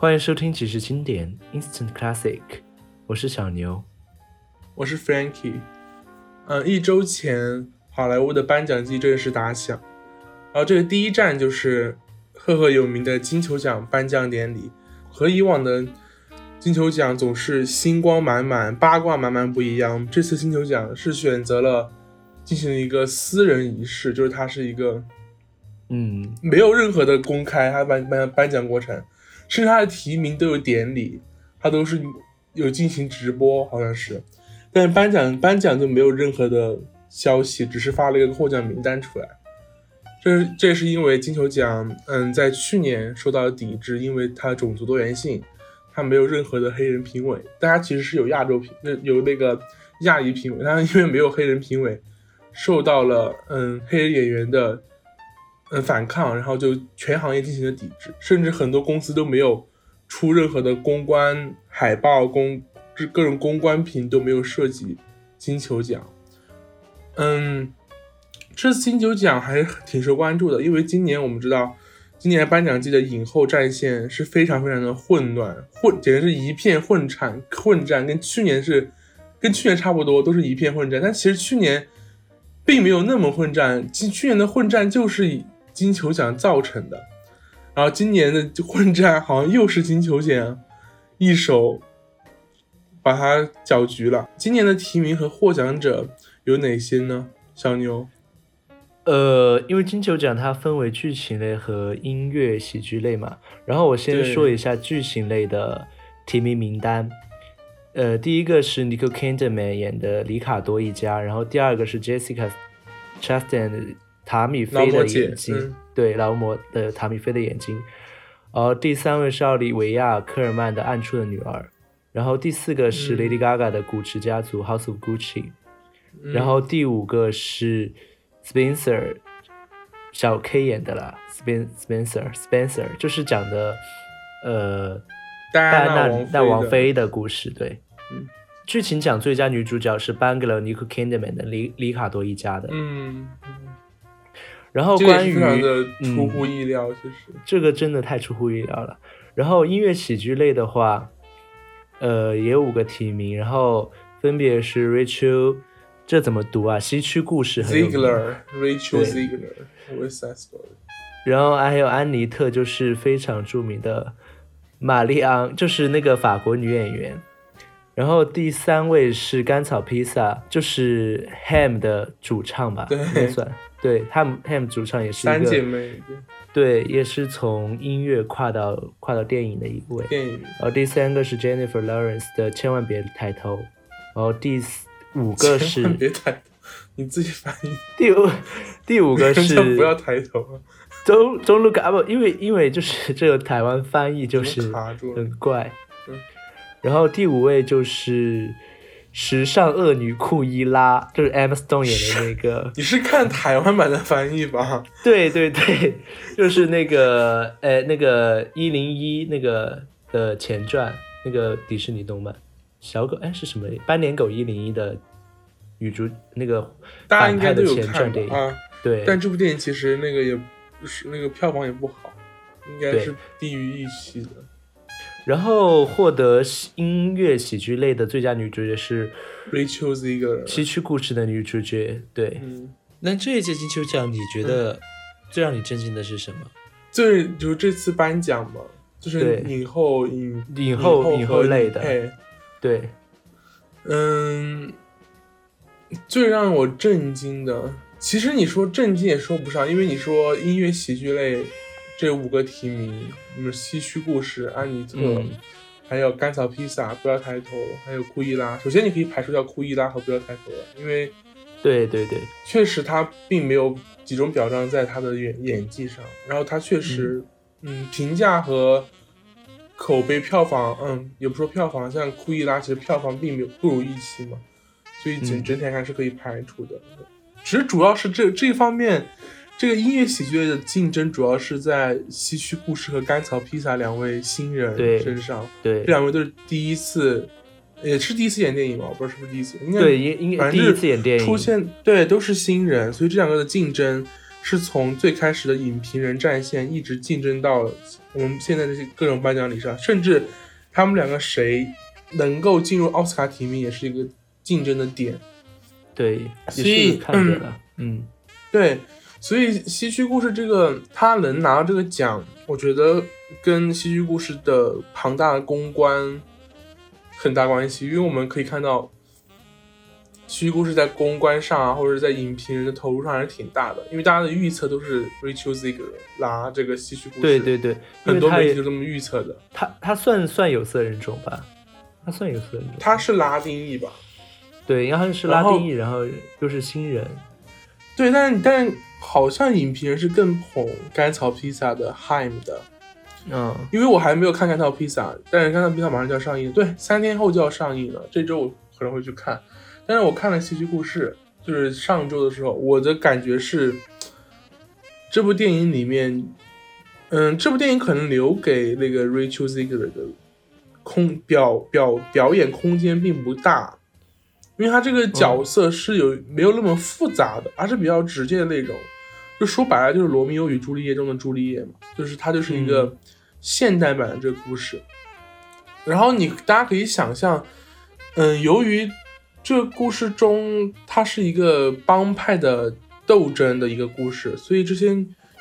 欢迎收听即时经典 Instant Classic，我是小牛，我是 Frankie。嗯，一周前，好莱坞的颁奖季正式打响，然后这个第一站就是赫赫有名的金球奖颁奖典礼。和以往的金球奖总是星光满满、八卦满满不一样，这次金球奖是选择了进行一个私人仪式，就是它是一个。嗯，没有任何的公开，它颁颁颁奖过程，甚至他的提名都有典礼，他都是有进行直播，好像是，但是颁奖颁奖就没有任何的消息，只是发了一个获奖名单出来。这这是因为金球奖，嗯，在去年受到了抵制，因为它种族多元性，它没有任何的黑人评委，大家其实是有亚洲评，有那个亚裔评委，但是因为没有黑人评委，受到了嗯黑人演员的。嗯，反抗，然后就全行业进行了抵制，甚至很多公司都没有出任何的公关海报、公各种公关品都没有涉及金球奖。嗯，这次金球奖还是挺受关注的，因为今年我们知道，今年颁奖季的影后战线是非常非常的混乱，混简直是一片混战，混战跟去年是跟去年差不多，都是一片混战。但其实去年并没有那么混战，去去年的混战就是以。金球奖造成的，然后今年的混战好像又是金球奖一手把它搅局了。今年的提名和获奖者有哪些呢？小牛，呃，因为金球奖它分为剧情类和音乐喜剧类嘛，然后我先说一下剧情类的提名名单。呃，第一个是 Nicole Kidman 演的《里卡多一家》，然后第二个是 Jessica Chastain。塔米菲的眼睛，对劳模的塔米菲的眼睛，然后第三位是奥利维亚科尔曼的暗处的女儿，然后第四个是 Lady Gaga 的古驰家族 House of Gucci，然后第五个是 Spencer 小 K 演的啦，Spen Spencer Spencer 就是讲的呃戴安娜戴王妃的故事，对，剧情奖最佳女主角是颁给了 Nicole Kidman 的里里卡多一家的，嗯。然后关于出乎意料，其实这个真的太出乎意料了。然后音乐喜剧类的话，呃，也有五个提名，然后分别是 Rachel，这怎么读啊？西区故事 Ziegler，Rachel Ziegler，West Side Story。然后还有安妮特，就是非常著名的玛丽昂，就是那个法国女演员。然后第三位是甘草披萨，就是 Ham 的主唱吧，应该算。对，Ham Ham 主唱也是三姐妹，对，也是从音乐跨到跨到电影的一位。电影。然后第三个是 Jennifer Lawrence 的《千万别抬头》，然后第五个是别抬头，你自己翻译。第五第五个是不要抬头。中中 look up，因为因为就是 这个台湾翻译就是很怪。然后第五位就是。时尚恶女库伊拉就是 Emma Stone 演的那个，你是看台湾版的翻译吧？对对对，就是那个，呃，那个一零一那个的前传，那个迪士尼动漫小狗，哎，是什么？斑点狗一零一的女主，那个大家应该都有看啊。对，但这部电影其实那个也不是那个票房也不好，应该是低于预期的。然后获得音乐喜剧类的最佳女主角是 Rachel Ziegler，西区故事的女主角。对，嗯那这一届金球奖你觉得最让你震惊的是什么？最就是这次颁奖嘛，就是影后影影后影后类的。对，嗯，最让我震惊的，其实你说震惊也说不上，因为你说音乐喜剧类。这五个提名，什么西区故事、安妮特，还有甘草披萨、不要抬头，还有库伊拉。首先，你可以排除掉库伊拉和不要抬头了，因为，对对对，确实他并没有集中表彰在他的演演技上。然后他确实，嗯，评价和口碑、票房，嗯，也不说票房，像库伊拉其实票房并没有不如预期嘛，所以整整体还是可以排除的。其实主要是这这方面。这个音乐喜剧的竞争主要是在西区故事和甘草披萨两位新人身上。对，这两位都是第一次，也是第一次演电影吧？我不知道是不是第一次。应该对，应应该第一次演电影出现。对，都是新人，所以这两个的竞争是从最开始的影评人战线一直竞争到我们现在这些各种颁奖礼上，甚至他们两个谁能够进入奥斯卡提名也是一个竞争的点。对，所以看着了，嗯，对，所以《西区故事》这个他能拿到这个奖，我觉得跟《西区故事》的庞大的公关很大关系，因为我们可以看到。戏剧故事在公关上啊，或者在影评人的投入上还是挺大的，因为大家的预测都是 Rachel Ziegler 拿这个戏剧故事。对对对，很多媒体就这么预测的。他他算算有色人种吧？他算有色人种。他是拉丁裔吧？对，因为他是拉丁裔，然后又是新人。对，但但好像影评人是更捧甘草披萨的 Heim 的。嗯，因为我还没有看甘草披萨，但是甘草披萨马上就要上映，对，三天后就要上映了，这周我可能会去看。但是我看了《戏剧故事》，就是上周的时候，我的感觉是，这部电影里面，嗯，这部电影可能留给那个 Rachel Ziegler 的空表表表演空间并不大，因为他这个角色是有没有那么复杂的，而是比较直接的那种，就说白了就是《罗密欧与朱丽叶》中的朱丽叶嘛，就是他就是一个现代版的这个故事。然后你大家可以想象，嗯，由于这个故事中，它是一个帮派的斗争的一个故事，所以这些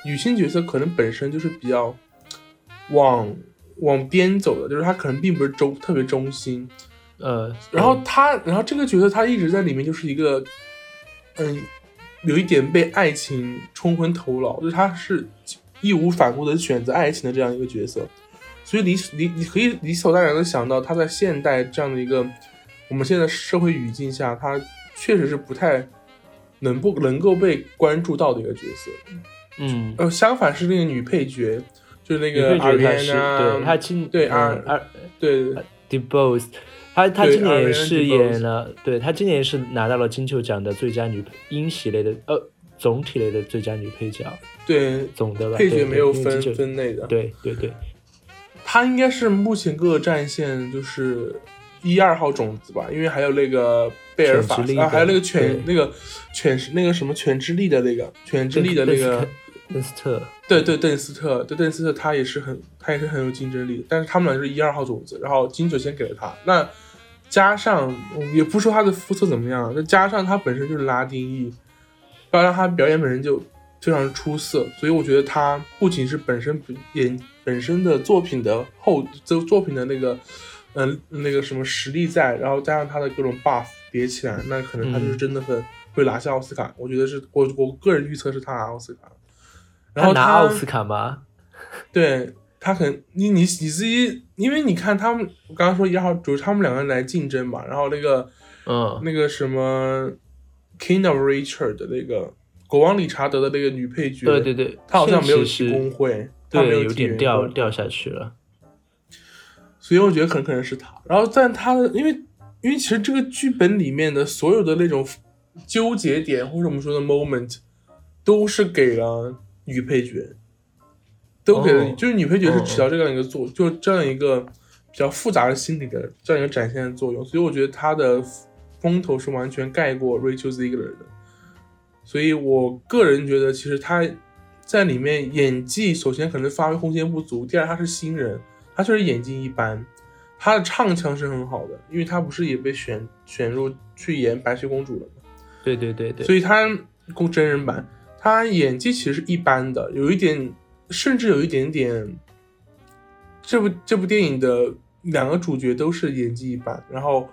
女性角色可能本身就是比较往往边走的，就是她可能并不是中特别中心，呃，然后他，然后这个角色他一直在里面就是一个，嗯，有一点被爱情冲昏头脑，就是他是义无反顾的选择爱情的这样一个角色，所以理理你可以理所当然的想到他在现代这样的一个。我们现在社会语境下，他确实是不太能不能够被关注到的一个角色。嗯，呃，相反是那个女配角，就是那个阿莲啊，对，她亲对阿阿对 d e b o s 她她今年也是演了，对她今年是拿到了金球奖的最佳女英喜类的呃总体类的最佳女配角。对，总的吧，配角没有分分类的。对对对，她应该是目前各个战线就是。一二号种子吧，因为还有那个贝尔法啊，还有那个犬那个犬是那个什么犬之力的那个犬之力的那个邓斯特，对对邓斯特，对邓斯特他也是很他也是很有竞争力，但是他们俩是一二号种子，然后金球先给了他，那加上也不说他的肤色怎么样，那加上他本身就是拉丁裔，加上他表演本身就非常出色，所以我觉得他不仅是本身演本身的作品的后这作品的那个。嗯，那个什么实力在，然后加上他的各种 buff 叠起来，那可能他就是真的会会拿下奥斯卡。我觉得是我我个人预测是他拿奥斯卡。然后拿奥斯卡吗？对他可能你你你自己，因为你看他们，我刚刚说一号，就是他们两个人来竞争嘛。然后那个嗯，那个什么 King of Richard 的那个国王理查德的那个女配角，对对对，她好像没有提工会，对，有点掉掉下去了。所以我觉得很可能是他，然后但他的，因为因为其实这个剧本里面的所有的那种纠结点或者我们说的 moment，都是给了女配角，都给了，就是女配角是起到这样一个作，就这样一个比较复杂的心理的这样一个展现的作用。所以我觉得他的风头是完全盖过 Rachel Ziegler 的。所以我个人觉得，其实他在里面演技首先可能发挥空间不足，第二他是新人。他确实演技一般，他的唱腔是很好的，因为他不是也被选选入去演白雪公主了吗？对对对对，所以他公真人版，他演技其实是一般的，有一点，甚至有一点点。这部这部电影的两个主角都是演技一般，然后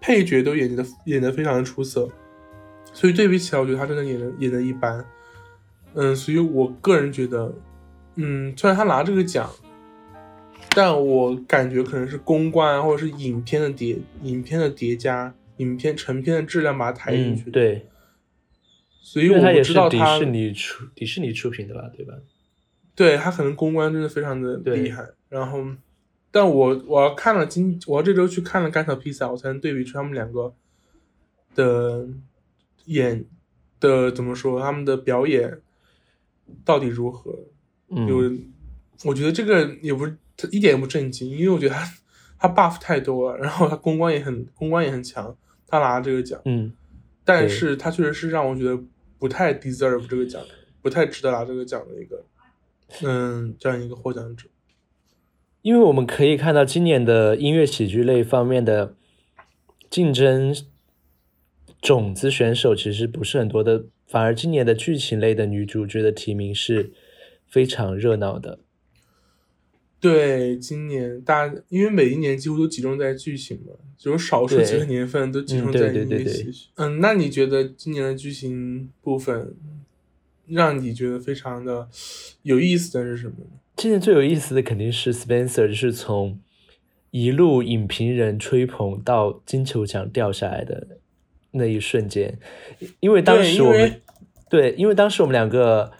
配角都演的演的非常的出色，所以对比起来，我觉得他真的演的演的一般。嗯，所以我个人觉得，嗯，虽然他拿这个奖。但我感觉可能是公关或者是影片的叠影片的叠加，影片成片的质量把它抬进去。对，所以我不知道迪士尼出迪士尼出品的吧，对吧？对他可能公关真的非常的厉害。然后，但我我要看了今我要这周去看了甘草披萨，我才能对比出他们两个的演的怎么说，他们的表演到底如何？有，我觉得这个也不是。他一点也不震惊，因为我觉得他他 buff 太多了，然后他公关也很公关也很强，他拿这个奖，嗯，但是他确实是让我觉得不太 deserve 这个奖，不太值得拿这个奖的一个，嗯，这样一个获奖者。因为我们可以看到今年的音乐喜剧类方面的竞争种子选手其实不是很多的，反而今年的剧情类的女主角的提名是非常热闹的。对，今年大，因为每一年几乎都集中在剧情嘛，只有少数几个年份都集中在音乐喜剧。嗯，那你觉得今年的剧情部分让你觉得非常的有意思的是什么呢？今年最有意思的肯定是 Spencer，就是从一路影评人吹捧到金球奖掉下来的那一瞬间，因为当时我们对，因为当时我们两个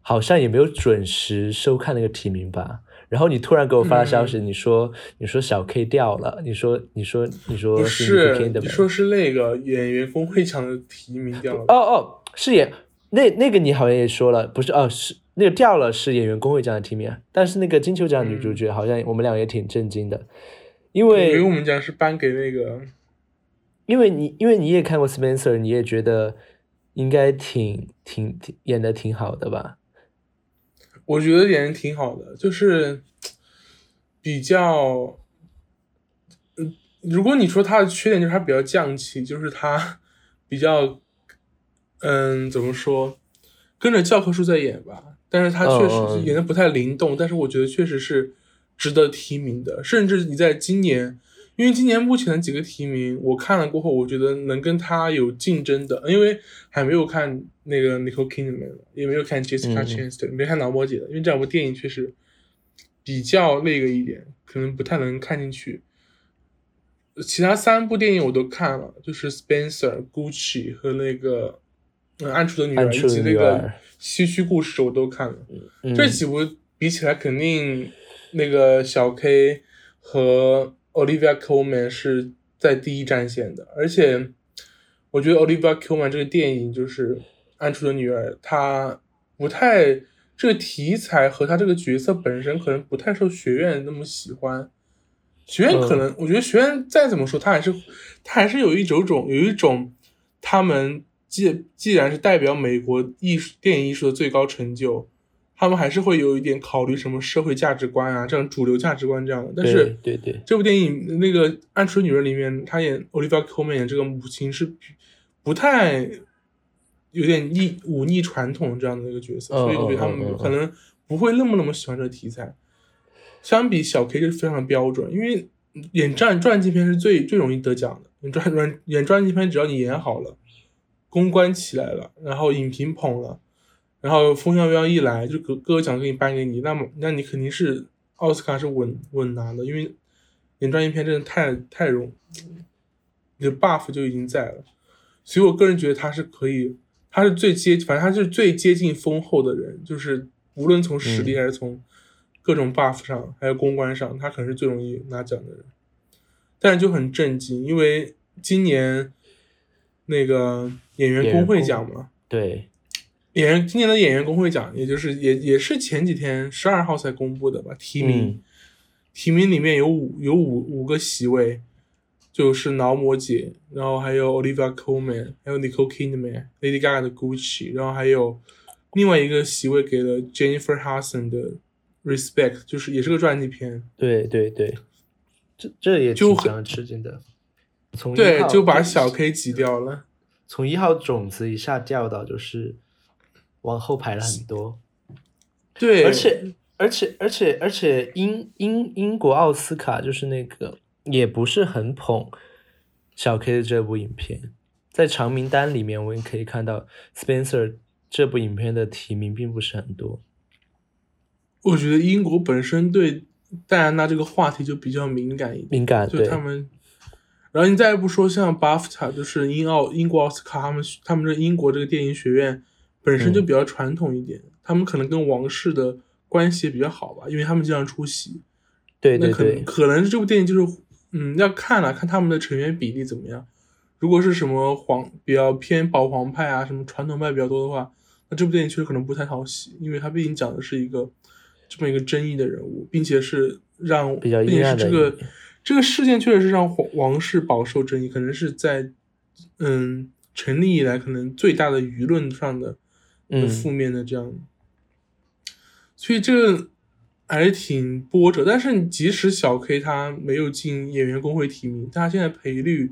好像也没有准时收看那个提名吧。然后你突然给我发消息，你说你说小 K 掉了，你说你说你说不是，你说是那个演员工会奖的提名掉了。哦哦，是演那那个你好像也说了，不是哦，是那个掉了是演员工会奖的提名，但是那个金球奖女主角好像我们俩也挺震惊的，因为因为我们讲是颁给那个，因为你因为你也看过 Spencer，你也觉得应该挺挺挺演的挺好的吧。我觉得演的挺好的，就是比较，嗯，如果你说他的缺点就是他比较降气，就是他比较，嗯，怎么说，跟着教科书在演吧。但是他确实演的不太灵动，但是我觉得确实是值得提名的，甚至你在今年。因为今年目前的几个提名，我看了过后，我觉得能跟他有竞争的，因为还没有看那个 Nicole Kidman，也没有看 Jessica Chastain，没看《脑膜姐》的，因为这两部电影确实比较那个一点，可能不太能看进去。其他三部电影我都看了，就是 Spencer、Gucci 和那个嗯《暗处的女儿》以及那个《西区故事》我都看了。这几部比起来，肯定那个小 K 和 Olivia Colman 是在第一战线的，而且我觉得 Olivia Colman 这个电影就是《暗处的女儿》，她不太这个题材和她这个角色本身可能不太受学院那么喜欢。学院可能，我觉得学院再怎么说，他还是他还是有一种种有一种，他们既既然是代表美国艺术电影艺术的最高成就。他们还是会有一点考虑什么社会价值观啊，这种主流价值观这样的。但是，对对，这部电影那个《暗处女人》里面，她演 Olivia Colman 演这个母亲是不太有点逆忤逆传统这样的一个角色，所以我觉得他们可能不会那么那么喜欢这个题材。相比小 K 就非常标准，因为演传传记片是最最容易得奖的。演传演传记片，只要你演好了，公关起来了，然后影评捧了。然后风向标一来，就各各个奖给你颁给你，那么那你肯定是奥斯卡是稳稳拿的，因为演专业片真的太太容，你的 buff 就已经在了，所以我个人觉得他是可以，他是最接，反正他是最接近丰厚的人，就是无论从实力还是从各种 buff 上，还有公关上，他可能是最容易拿奖的人。但是就很震惊，因为今年那个演员工会奖嘛，对。演员今年的演员工会奖，也就是也也是前几天十二号才公布的吧？提名提名里面有五有五五个席位，就是劳模姐，然后还有 Olivia Colman，还有 Nicole Kidman，Lady Gaga 的 Gucci，然后还有另外一个席位给了 Jennifer Hudson 的 Respect，就是也是个传记片。对对对，这这也就很吃惊的，从对就把小 K 挤掉了，从一号种子一下掉到就是。往后排了很多，对，而且而且而且而且英英英国奥斯卡就是那个也不是很捧小 K 的这部影片，在长名单里面我们可以看到 Spencer 这部影片的提名并不是很多。我觉得英国本身对戴安娜这个话题就比较敏感一点，敏感，就他们。然后你再不说像 BAFTA，就是英奥英国奥斯卡，他们他们这英国这个电影学院。本身就比较传统一点，他们可能跟王室的关系也比较好吧，因为他们经常出席。对对对，可能这部电影就是，嗯，要看了看他们的成员比例怎么样。如果是什么皇比较偏保皇派啊，什么传统派比较多的话，那这部电影确实可能不太讨喜，因为它毕竟讲的是一个这么一个争议的人物，并且是让，并且是这个这个事件确实是让皇王室饱受争议，可能是在嗯成立以来可能最大的舆论上的。嗯负面的这样，所以这个还是挺波折。但是你即使小 K 他没有进演员工会提名，他现在赔率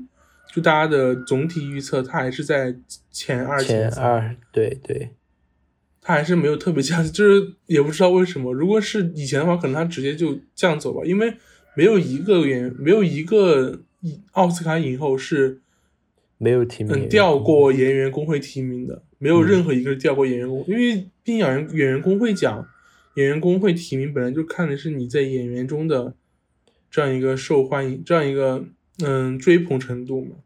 就大家的总体预测，他还是在前二三前二，对对，他还是没有特别降，就是也不知道为什么。如果是以前的话，可能他直接就降走吧，因为没有一个演员，没有一个奥斯卡影后是没有提名嗯调过演员工会提名的，没有任何一个是调过演员工，因为毕竟演员演员工会奖，演员工会提名本来就看的是你在演员中的这样一个受欢迎，这样一个嗯追捧程度嘛。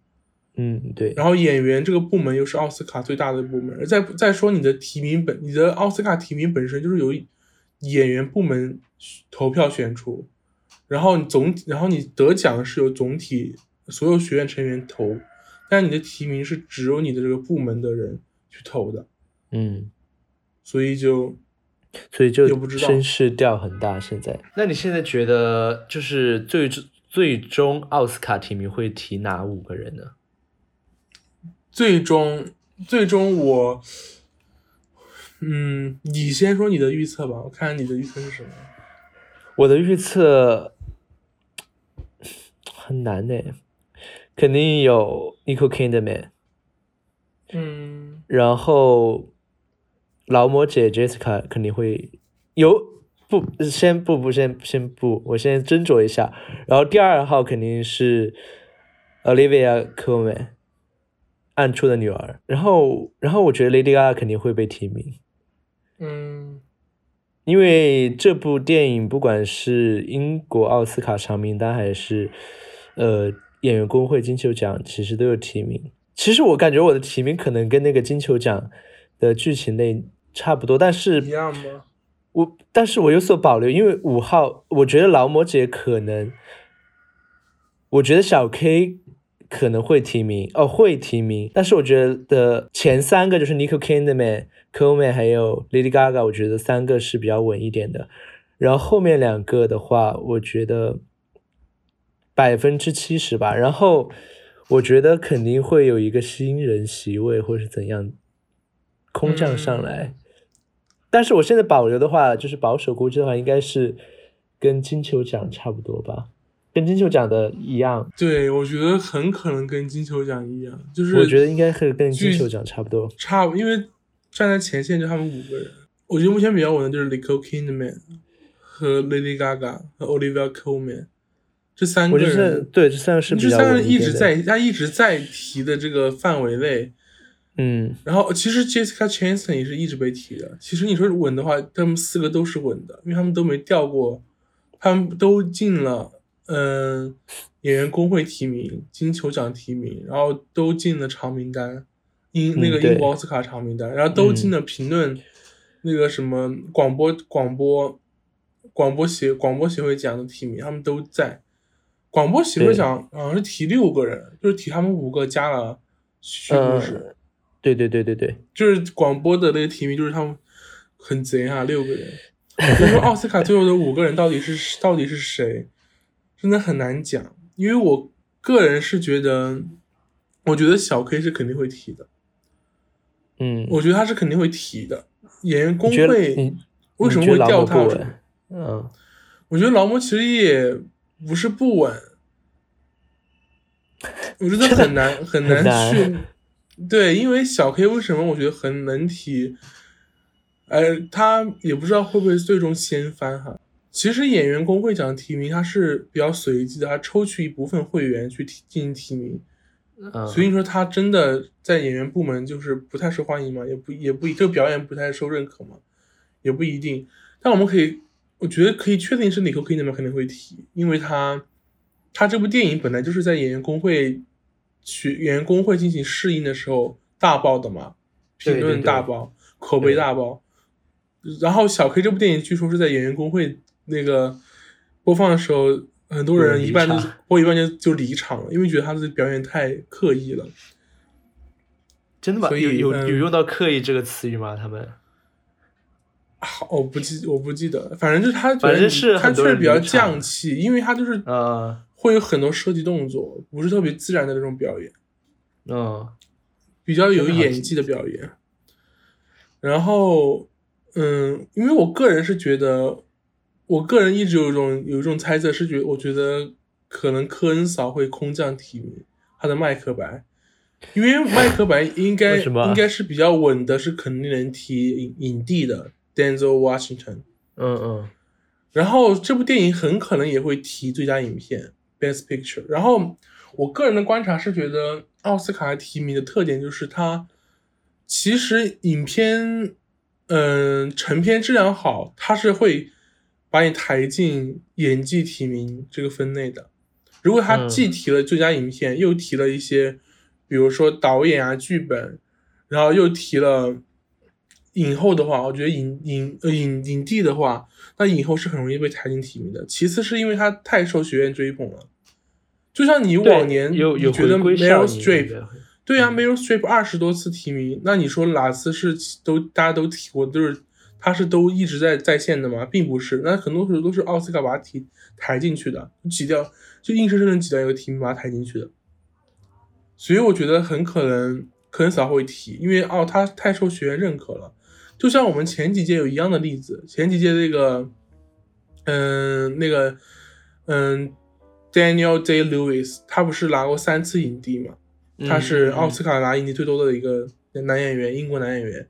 嗯，对，然后演员这个部门又是奥斯卡最大的部门，而再再说你的提名本，你的奥斯卡提名本身就是由演员部门投票选出，然后你总然后你得奖是由总体所有学院成员投，但你的提名是只有你的这个部门的人去投的，嗯，所以就所以就也不知道声势调很大。现在，那你现在觉得就是最最终奥斯卡提名会提哪五个人呢？最终最终我，嗯，你先说你的预测吧，我看看你的预测是什么。我的预测很难呢，肯定有 Nicole Kidman，嗯然后劳模姐 Jessica 肯定会有不先不不先先不，我先斟酌一下。然后第二号肯定是 Olivia Colman，暗处的女儿。然后然后我觉得 Lady Gaga 肯定会被提名。嗯因为这部电影不管是英国奥斯卡长名单，还是呃演员工会金球奖，其实都有提名。其实我感觉我的提名可能跟那个金球奖的剧情类差不多，但是一是样吗？我但是我有所保留，因为五号我觉得劳模姐可能，我觉得小 K 可能会提名哦会提名，但是我觉得前三个就是 Nicole Kidman、Coleman 还有 Lady Gaga，我觉得三个是比较稳一点的。然后后面两个的话，我觉得百分之七十吧。然后我觉得肯定会有一个新人席位或是怎样空降上来。但是我现在保留的话，就是保守估计的话，应该是跟金球奖差不多吧，跟金球奖的一样。对，我觉得很可能跟金球奖一样，就是我觉得应该是跟金球奖差不多。差不，因为站在前线就他们五个人。我觉得目前比较稳的就是 Nicole Kidman 和 Lady Gaga 和 Olivia Colman 这三个人是，对这三个是比较这三个。人一直在他一直在提的这个范围内。嗯，然后其实 Jessica Chastain 也是一直被提的。其实你说稳的话，他们四个都是稳的，因为他们都没掉过，他们都进了嗯、演员工会提名、金球奖提名，然后都进了长名单，英那个英国奥斯卡长名单，然后都进了评论、那个什么广播广播广播协广播协会奖的提名，他们都在。广播协会对奖好像是提六个人，就是提他们五个加了叙故事。呃，对对对对对，就是广播的那个提名，就是他们很贼啊，六个人。所以说 奥斯卡最后的五个人到底是到底是谁，真的很难讲。因为我个人是觉得，我觉得小 K 是肯定会提的，嗯，我觉得他是肯定会提的。演员工会为什么会你觉得劳模调他？嗯，我觉得劳模其实也不是不稳，我觉得很难 很很难。去难对，因为小 K 为什么我觉得很能提，呃，他也不知道会不会最终掀翻哈。其实演员工会奖提名它是比较随机的，他抽取一部分会员去提进行提名，嗯。所以说他真的在演员部门就是不太受欢迎嘛，也不也不这个表演不太受认可嘛，也不一定。但我们可以，我觉得可以确定是李克 k 那边肯定会提，因为他他这部电影本来就是在演员工会去演员工会进行试映的时候大爆的嘛，评论对对对大爆，口碑大爆。然后小 K 这部电影据说是在演员工会那个播放的时候，很多人一半就播一半就就离场了，因为觉得他的表演太刻意了。真的吗？所以有有用到“刻意”这个词语吗？他们好，我不记我不记得，反正就是他觉得反正是他确实比较匠气，因为他就是呃会有很多设计动作，不是特别自然的那种表演，嗯，比较有演技的表演。然后，嗯，因为我个人是觉得，我个人一直有一种有一种猜测，是觉我觉得可能科恩嫂会空降提名他的麦克白，因为麦克白应该应该是比较稳的，是肯定能提影影帝的 Denzel Washington。嗯嗯。然后这部电影很可能也会提最佳影片 Best Picture。然后我个人的观察是觉得奥斯卡提名的特点就是它其实影片嗯成片质量好，它是会把你抬进演技提名这个分类的。如果他既提了最佳影片，又提了一些比如说导演啊剧本，然后又提了。影后的话，我觉得影影呃影影帝的话，那影后是很容易被抬进提名的。其次是因为他太受学院追捧了，就像你往年有有觉得 Meryl Streep，对呀，Meryl Streep 二十多次提名，那你说哪次是都大家都提过，就是他是都一直在在线的吗？并不是，那很多时候都是奥斯卡把他提抬进去的，挤掉就硬生生的挤掉一个提名把他抬进去的。所以我觉得很可能可能嫂会提，因为哦他太受学院认可了。就像我们前几届有一样的例子，前几届那个，嗯，那个，嗯，Daniel Day Lewis，他不是拿过三次影帝嘛？他是奥斯卡拿影帝最多的一个男演员，英国男演员。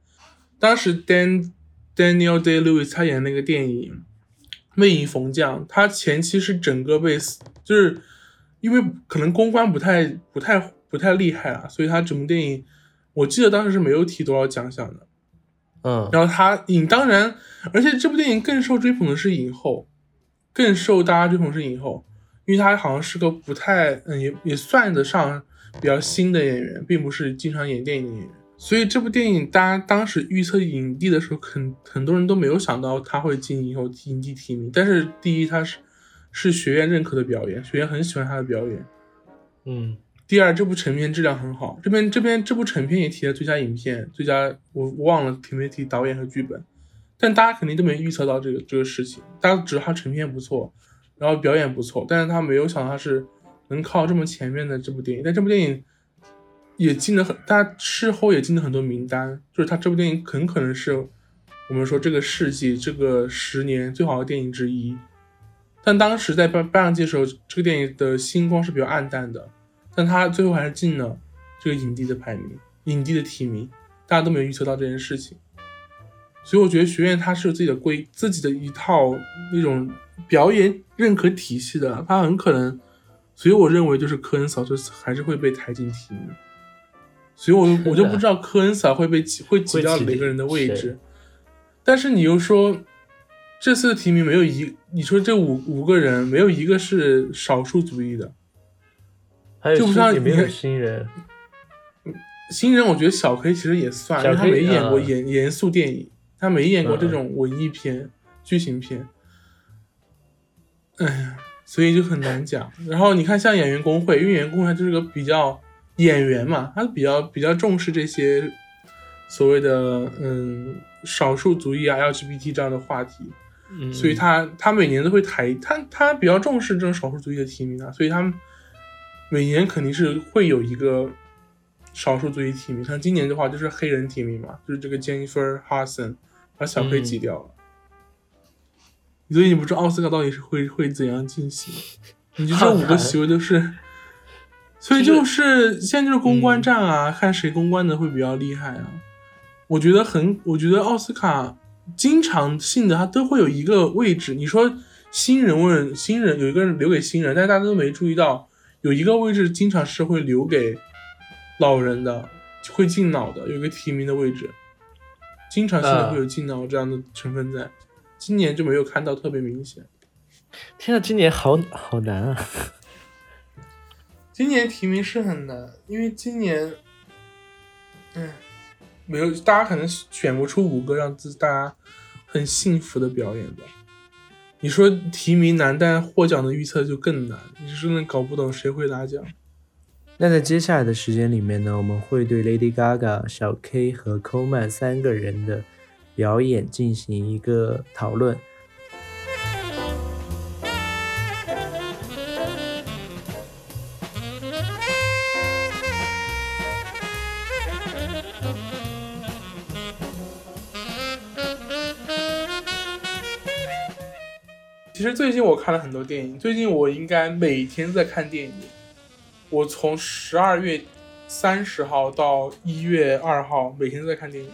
当时 Dan Daniel Day Lewis 他演那个电影《魅影逢将》，他前期是整个被，就是因为可能公关不太、不太、不太厉害啊，所以他整部电影，我记得当时是没有提多少奖项的。嗯，然后他影当然，而且这部电影更受追捧的是影后，更受大家追捧是影后，因为他好像是个不太，嗯，也也算得上比较新的演员，并不是经常演电影的演员。所以这部电影大家当时预测影帝的时候，很很多人都没有想到他会进影后影帝提名。但是第一，他是是学院认可的表演，学院很喜欢他的表演。嗯。第二，这部成片质量很好。这边这边这部成片也提了最佳影片、最佳我忘了提没提导演和剧本，但大家肯定都没预测到这个这个事情。大家只知道他成片不错，然后表演不错，但是他没有想到他是能靠这么前面的这部电影。但这部电影也进了很，他事后也进了很多名单，就是他这部电影很可能是我们说这个世纪这个十年最好的电影之一。但当时在颁颁奖季的时候，这个电影的星光是比较暗淡的。但他最后还是进了这个影帝的排名，影帝的提名，大家都没有预测到这件事情，所以我觉得学院它是有自己的规，自己的一套那种表演认可体系的，他很可能，所以我认为就是科恩嫂这次还是会被抬进提名，所以我我就不知道科恩嫂会被挤会挤掉哪个人的位置，但是你又说这次的提名没有一，你说这五五个人没有一个是少数族裔的。就不像里面有新人，新人我觉得小黑其实也算，因为他没演过严严肃电影，他没演过这种文艺片、剧情片。哎呀，所以就很难讲。然后你看，像演员工会，因为演员工会就是个比较演员嘛，他比较比较重视这些所谓的嗯少数族裔啊、LGBT 这样的话题，所以他他每年都会抬他他比较重视这种少数族裔的提名啊，所以他们。每年肯定是会有一个少数族裔提名，像今年的话就是黑人提名嘛，就是这个 Jennifer Hudson 把小黑挤掉了。所以你不知道奥斯卡到底是会会怎样进行？你就这五个席位都是，所以就是现在就是公关战啊，看谁公关的会比较厉害啊。我觉得很，我觉得奥斯卡经常性的它都会有一个位置，你说新人问新人有一个人留给新人，但是大家都没注意到。有一个位置经常是会留给老人的，会进脑的，有一个提名的位置，经常性的会有进脑这样的成分在。今年就没有看到特别明显。天呐，今年好好难啊！今年提名是很难，因为今年，嗯，没有大家可能选不出五个让自大家很幸福的表演吧。你说提名难，但获奖的预测就更难。你真的搞不懂谁会拿奖。那在接下来的时间里面呢，我们会对 Lady Gaga、小 K 和 Coleman 三个人的表演进行一个讨论。最近我看了很多电影，最近我应该每天在看电影。我从十二月三十号到一月二号，每天都在看电影，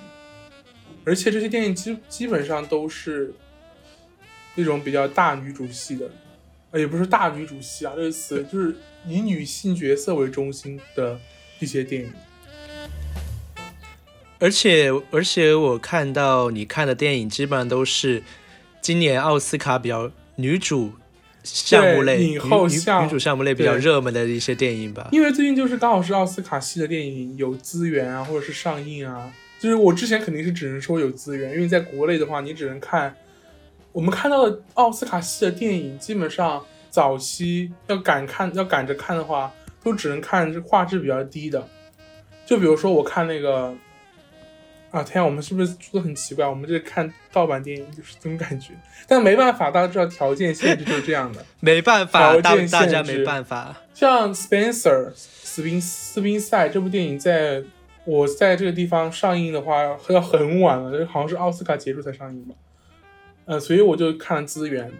而且这些电影基基本上都是那种比较大女主戏的，也不是大女主戏啊，这个词就是以女性角色为中心的一些电影。而且而且我看到你看的电影基本上都是今年奥斯卡比较女主项目类、影后女女主项目类比较热门的一些电影吧。因为最近就是刚好是奥斯卡系的电影有资源啊，或者是上映啊。就是我之前肯定是只能说有资源，因为在国内的话，你只能看我们看到的奥斯卡系的电影，基本上早期要赶看要赶着看的话，都只能看画质比较低的。就比如说我看那个。啊天啊，我们是不是说的很奇怪？我们这看盗版电影就是这种感觉，但没办法，大家知道条件限制就是这样的，没办法，大大家没办法。像 Spencer 斯宾斯宾塞这部电影，在我在这个地方上映的话，要很晚了，好像是奥斯卡结束才上映吧。呃，所以我就看了资源，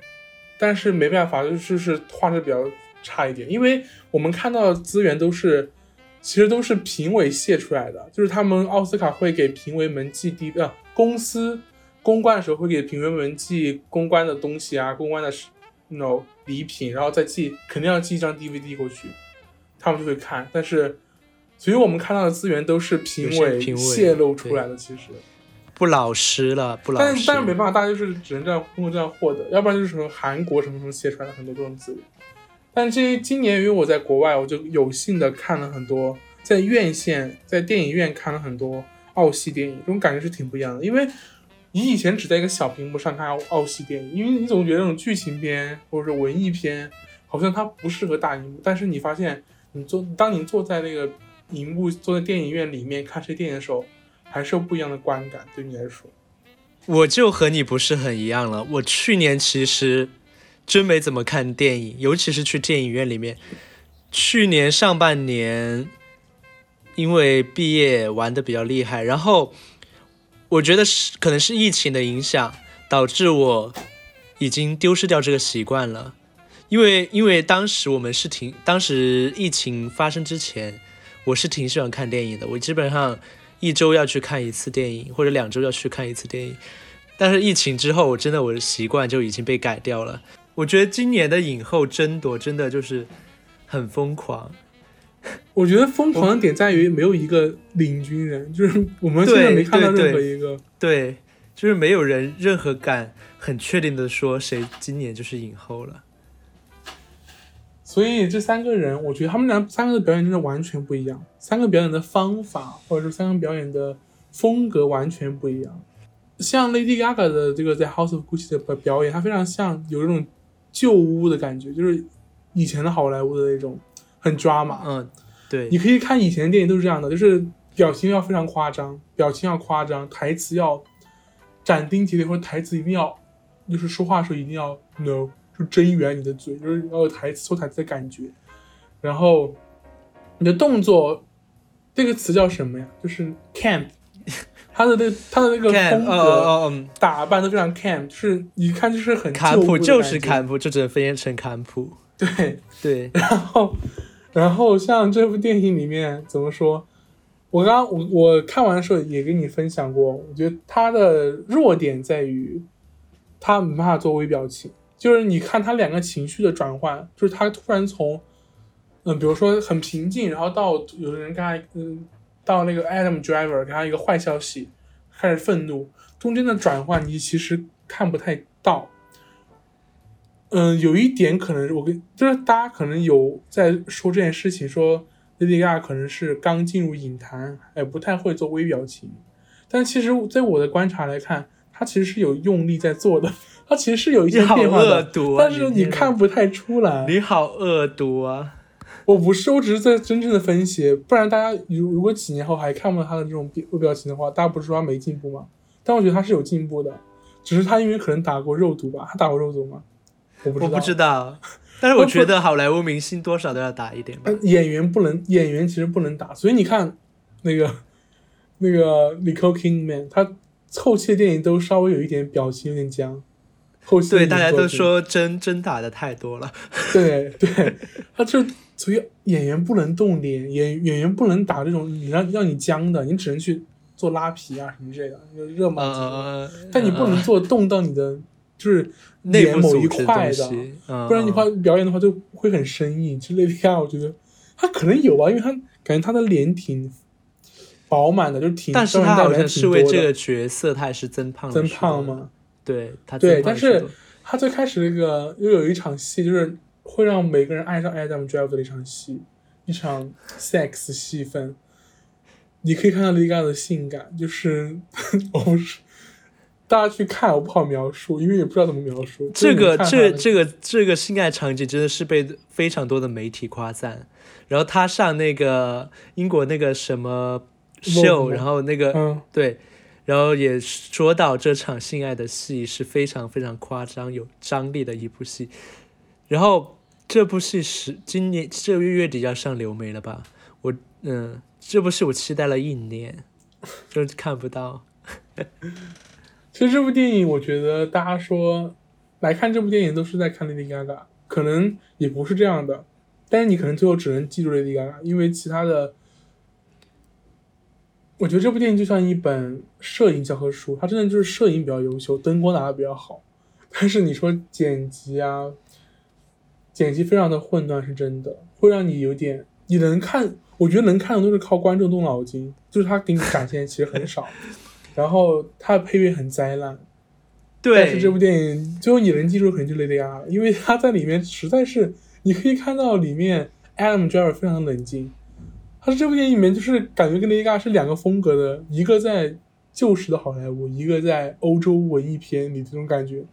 但是没办法，就是是画质比较差一点，因为我们看到的资源都是。其实都是评委泄出来的，就是他们奥斯卡会给评委们寄 D 呃公司公关的时候会给评委们寄公关的东西啊，公关的那种礼品，然后再寄肯定要寄一张 DVD 过去，他们就会看。但是，所以我们看到的资源都是评委泄露出来的，其实不老实了，不老实。但是但是没办法，大家就是只能这样通过这样获得，要不然就是什么韩国什么什么泄出来的很多这种资源。但这今年，因为我在国外，我就有幸的看了很多，在院线、在电影院看了很多澳系电影，这种感觉是挺不一样的。因为你以前只在一个小屏幕上看澳系电影，因为你总觉得那种剧情片或者是文艺片，好像它不适合大荧幕。但是你发现，你坐当你坐在那个荧幕、坐在电影院里面看这些电影的时候，还是有不一样的观感。对你来说，我就和你不是很一样了。我去年其实。真没怎么看电影，尤其是去电影院里面。去年上半年，因为毕业玩的比较厉害，然后我觉得是可能是疫情的影响，导致我已经丢失掉这个习惯了。因为因为当时我们是挺，当时疫情发生之前，我是挺喜欢看电影的。我基本上一周要去看一次电影，或者两周要去看一次电影。但是疫情之后，我真的我的习惯就已经被改掉了。我觉得今年的影后争夺真的就是很疯狂。我觉得疯狂的点在于没有一个领军人，就是我们现在没看到任何一个，对，就是没有人任何敢很确定的说谁今年就是影后了。所以这三个人，我觉得他们俩三个的表演真的完全不一样，三个表演的方法或者说三个表演的风格完全不一样。像 Lady Gaga 的这个在 House of Gucci 的表演，它非常像有一种。旧屋的感觉，就是以前的好莱坞的那种很抓马。嗯，对，你可以看以前的电影都是这样的，就是表情要非常夸张，表情要夸张，台词要斩钉截铁，或者台词一定要，就是说话的时候一定要 no，就睁圆你的嘴，就是要有台词说台词的感觉。然后你的动作，这个词叫什么呀？就是 camp。他的那他的那个风格打扮都非常 camp，就是一看就是很坎普，就是坎普，就只能翻译成坎普。对 对，然后然后像这部电影里面怎么说？我刚我我看完的时候也跟你分享过，我觉得他的弱点在于他没办法做微表情，就是你看他两个情绪的转换，就是他突然从嗯，比如说很平静，然后到有的人跟他嗯。到那个 Adam Driver 给他一个坏消息，开始愤怒，中间的转换你其实看不太到。嗯，有一点可能我跟就是大家可能有在说这件事情，说 Lady Gaga 可能是刚进入影坛，哎，不太会做微表情。但其实在我的观察来看，他其实是有用力在做的，他其实是有一些变化的，但是你看不太出来。你好恶毒啊！我不是，我只是在真正的分析，不然大家如如果几年后还看不到他的这种表表情的话，大家不是说他没进步吗？但我觉得他是有进步的，只是他因为可能打过肉毒吧，他打过肉毒吗？我不知道，我不知道。但是我觉得 好莱坞明星多少都要打一点吧。演员不能，演员其实不能打，所以你看那个那个 Nicole Kidman，他后期的电影都稍微有一点表情有点僵。后期对大家都说真真打的太多了。对对，他就所以演员不能动脸，演演员不能打这种你让让你僵的，你只能去做拉皮啊什么之类的，热嘛。但你不能做动到你的就是脸某一块的，不然你话表演的话就会很生硬。之类的。我觉得他可能有吧，因为他感觉他的脸挺饱满的，就挺。但是他好像是为这个角色，他也是增胖增胖吗？对他对，但是他最开始那个又有一场戏，就是会让每个人爱上 Adam Driver 的一场戏，一场 sex 戏份。你可以看到 Lady Gaga 的性感，就是 我不是大家去看，我不好描述，因为也不知道怎么描述。这个这这个这个性爱场景真的是被非常多的媒体夸赞。然后他上那个英国那个什么秀，然后那个对。然后也说到这场性爱的戏是非常非常夸张、有张力的一部戏。然后这部戏是今年这个月月底要上流媒了吧？我嗯，这部戏我期待了一年，就是看不到。其实这部电影，我觉得大家说来看这部电影都是在看 Lady Gaga，可能也不是这样的。但是你可能最后只能记住 Lady Gaga，因为其他的。我觉得这部电影就像一本摄影教科书，它真的就是摄影比较优秀，灯光打的比较好。但是你说剪辑啊，剪辑非常的混乱，是真的，会让你有点你能看，我觉得能看的都是靠观众动脑筋，就是他给你展现其实很少。然后他的配乐很灾难，对。但是这部电影最后你能记住，可能就雷迪亚了，因为他在里面实在是，你可以看到里面 Adam Driver 非常冷静。他这部电影里面就是感觉跟雷迪嘎是两个风格的，一个在旧时的好莱坞，一个在欧洲文艺片里这种感觉。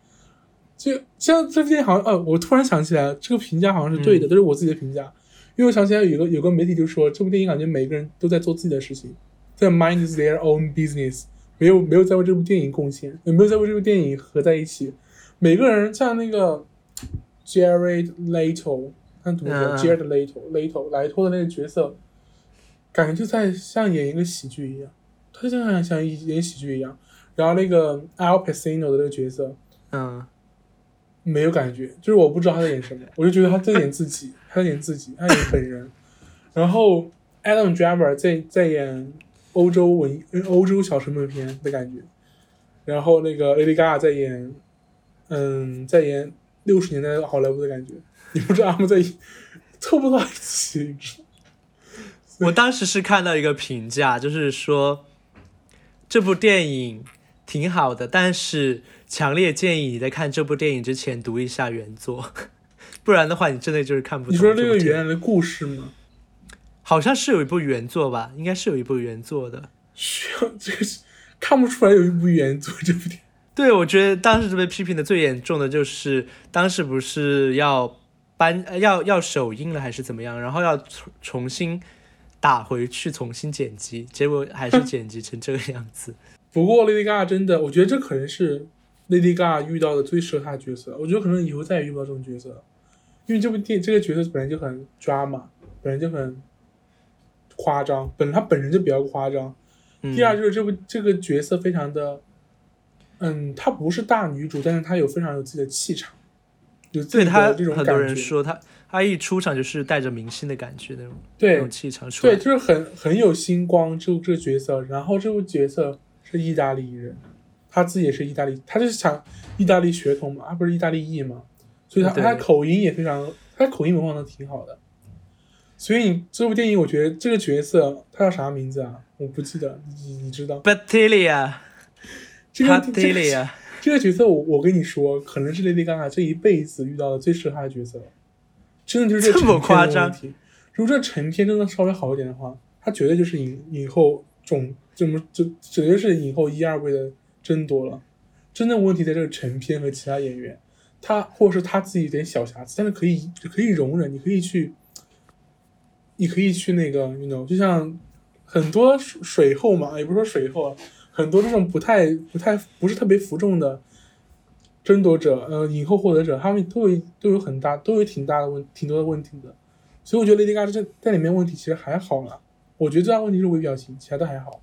就像这部电影好像，呃，我突然想起来，这个评价好像是对的，这是我自己的评价。因为我想起来有个有个媒体就说，这部电影感觉每个人都在做自己的事情，在 mind their own business，没有没有在为这部电影贡献，也没有在为这部电影合在一起。每个人像那个 Jared Leto，他怎么说？Jared Leto，Leto 莱托的那个角色。感觉就在像演一个喜剧一样，他就像像演喜剧一样。然后那个 Al Pacino 的那个角色，嗯，没有感觉，就是我不知道他在演什么，我就觉得他在演自己，他在演自己，他演本人。然后 Adam Driver 在在演欧洲文欧洲小成本片的感觉。然后那个 Lady Gaga 在演，嗯，在演六十年代好莱坞的感觉。你不知道他们在凑不到一起。我当时是看到一个评价，就是说这部电影挺好的，但是强烈建议你在看这部电影之前读一下原作，不然的话你真的就是看不懂。你说这个原来的故事吗？好像是有一部原作吧，应该是有一部原作的。需要 这个看不出来有一部原作这部电影。对，我觉得当时被批评的最严重的就是当时不是要搬要要首映了还是怎么样，然后要重重新。打回去重新剪辑，结果还是 剪辑成这个样子。不过 Lady Gaga 真的，我觉得这可能是 Lady Gaga 遇到的最适合她的角色。我觉得可能以后再也遇不到这种角色，因为这部电这个角色本来就很抓马，本来就很夸张，本他本人就比较夸张。第二就是这部这个角色非常的，嗯，她不是大女主，但是她有非常有自己的气场，有自己的这种感觉。很多人说她。他一出场就是带着明星的感觉那种，那种气场出来，对，就是很很有星光。这这个角色，然后这部角色是意大利人，他自己也是意大利，他就是想意大利血统嘛，他不是意大利裔嘛，所以他他口音也非常，他口音模仿的挺好的。所以你这部电影，我觉得这个角色他叫啥名字啊？我不记得，你你知道 b a t i l i a 这个这个 这个角色，我我跟你说，可能是 Lady Gaga 这一辈子遇到的最适合他的角色。真的就是这么夸张？如果这成片真的稍微好一点的话，他绝对就是影影后总怎么就绝对是影后一二位的争夺了。真的问题在这个成片和其他演员，他或者是他自己有点小瑕疵，但是可以可以容忍，你可以去，你可以去那个，you know，就像很多水后嘛，也不是说水后啊，很多这种不太不太不是特别服众的。争夺者，呃，影后获得者，他们都有都有很大，都有挺大的问，挺多的问题的。所以我觉得 Lady Gaga 在在里面问题其实还好了。我觉得最大问题是微表情，其他都还好。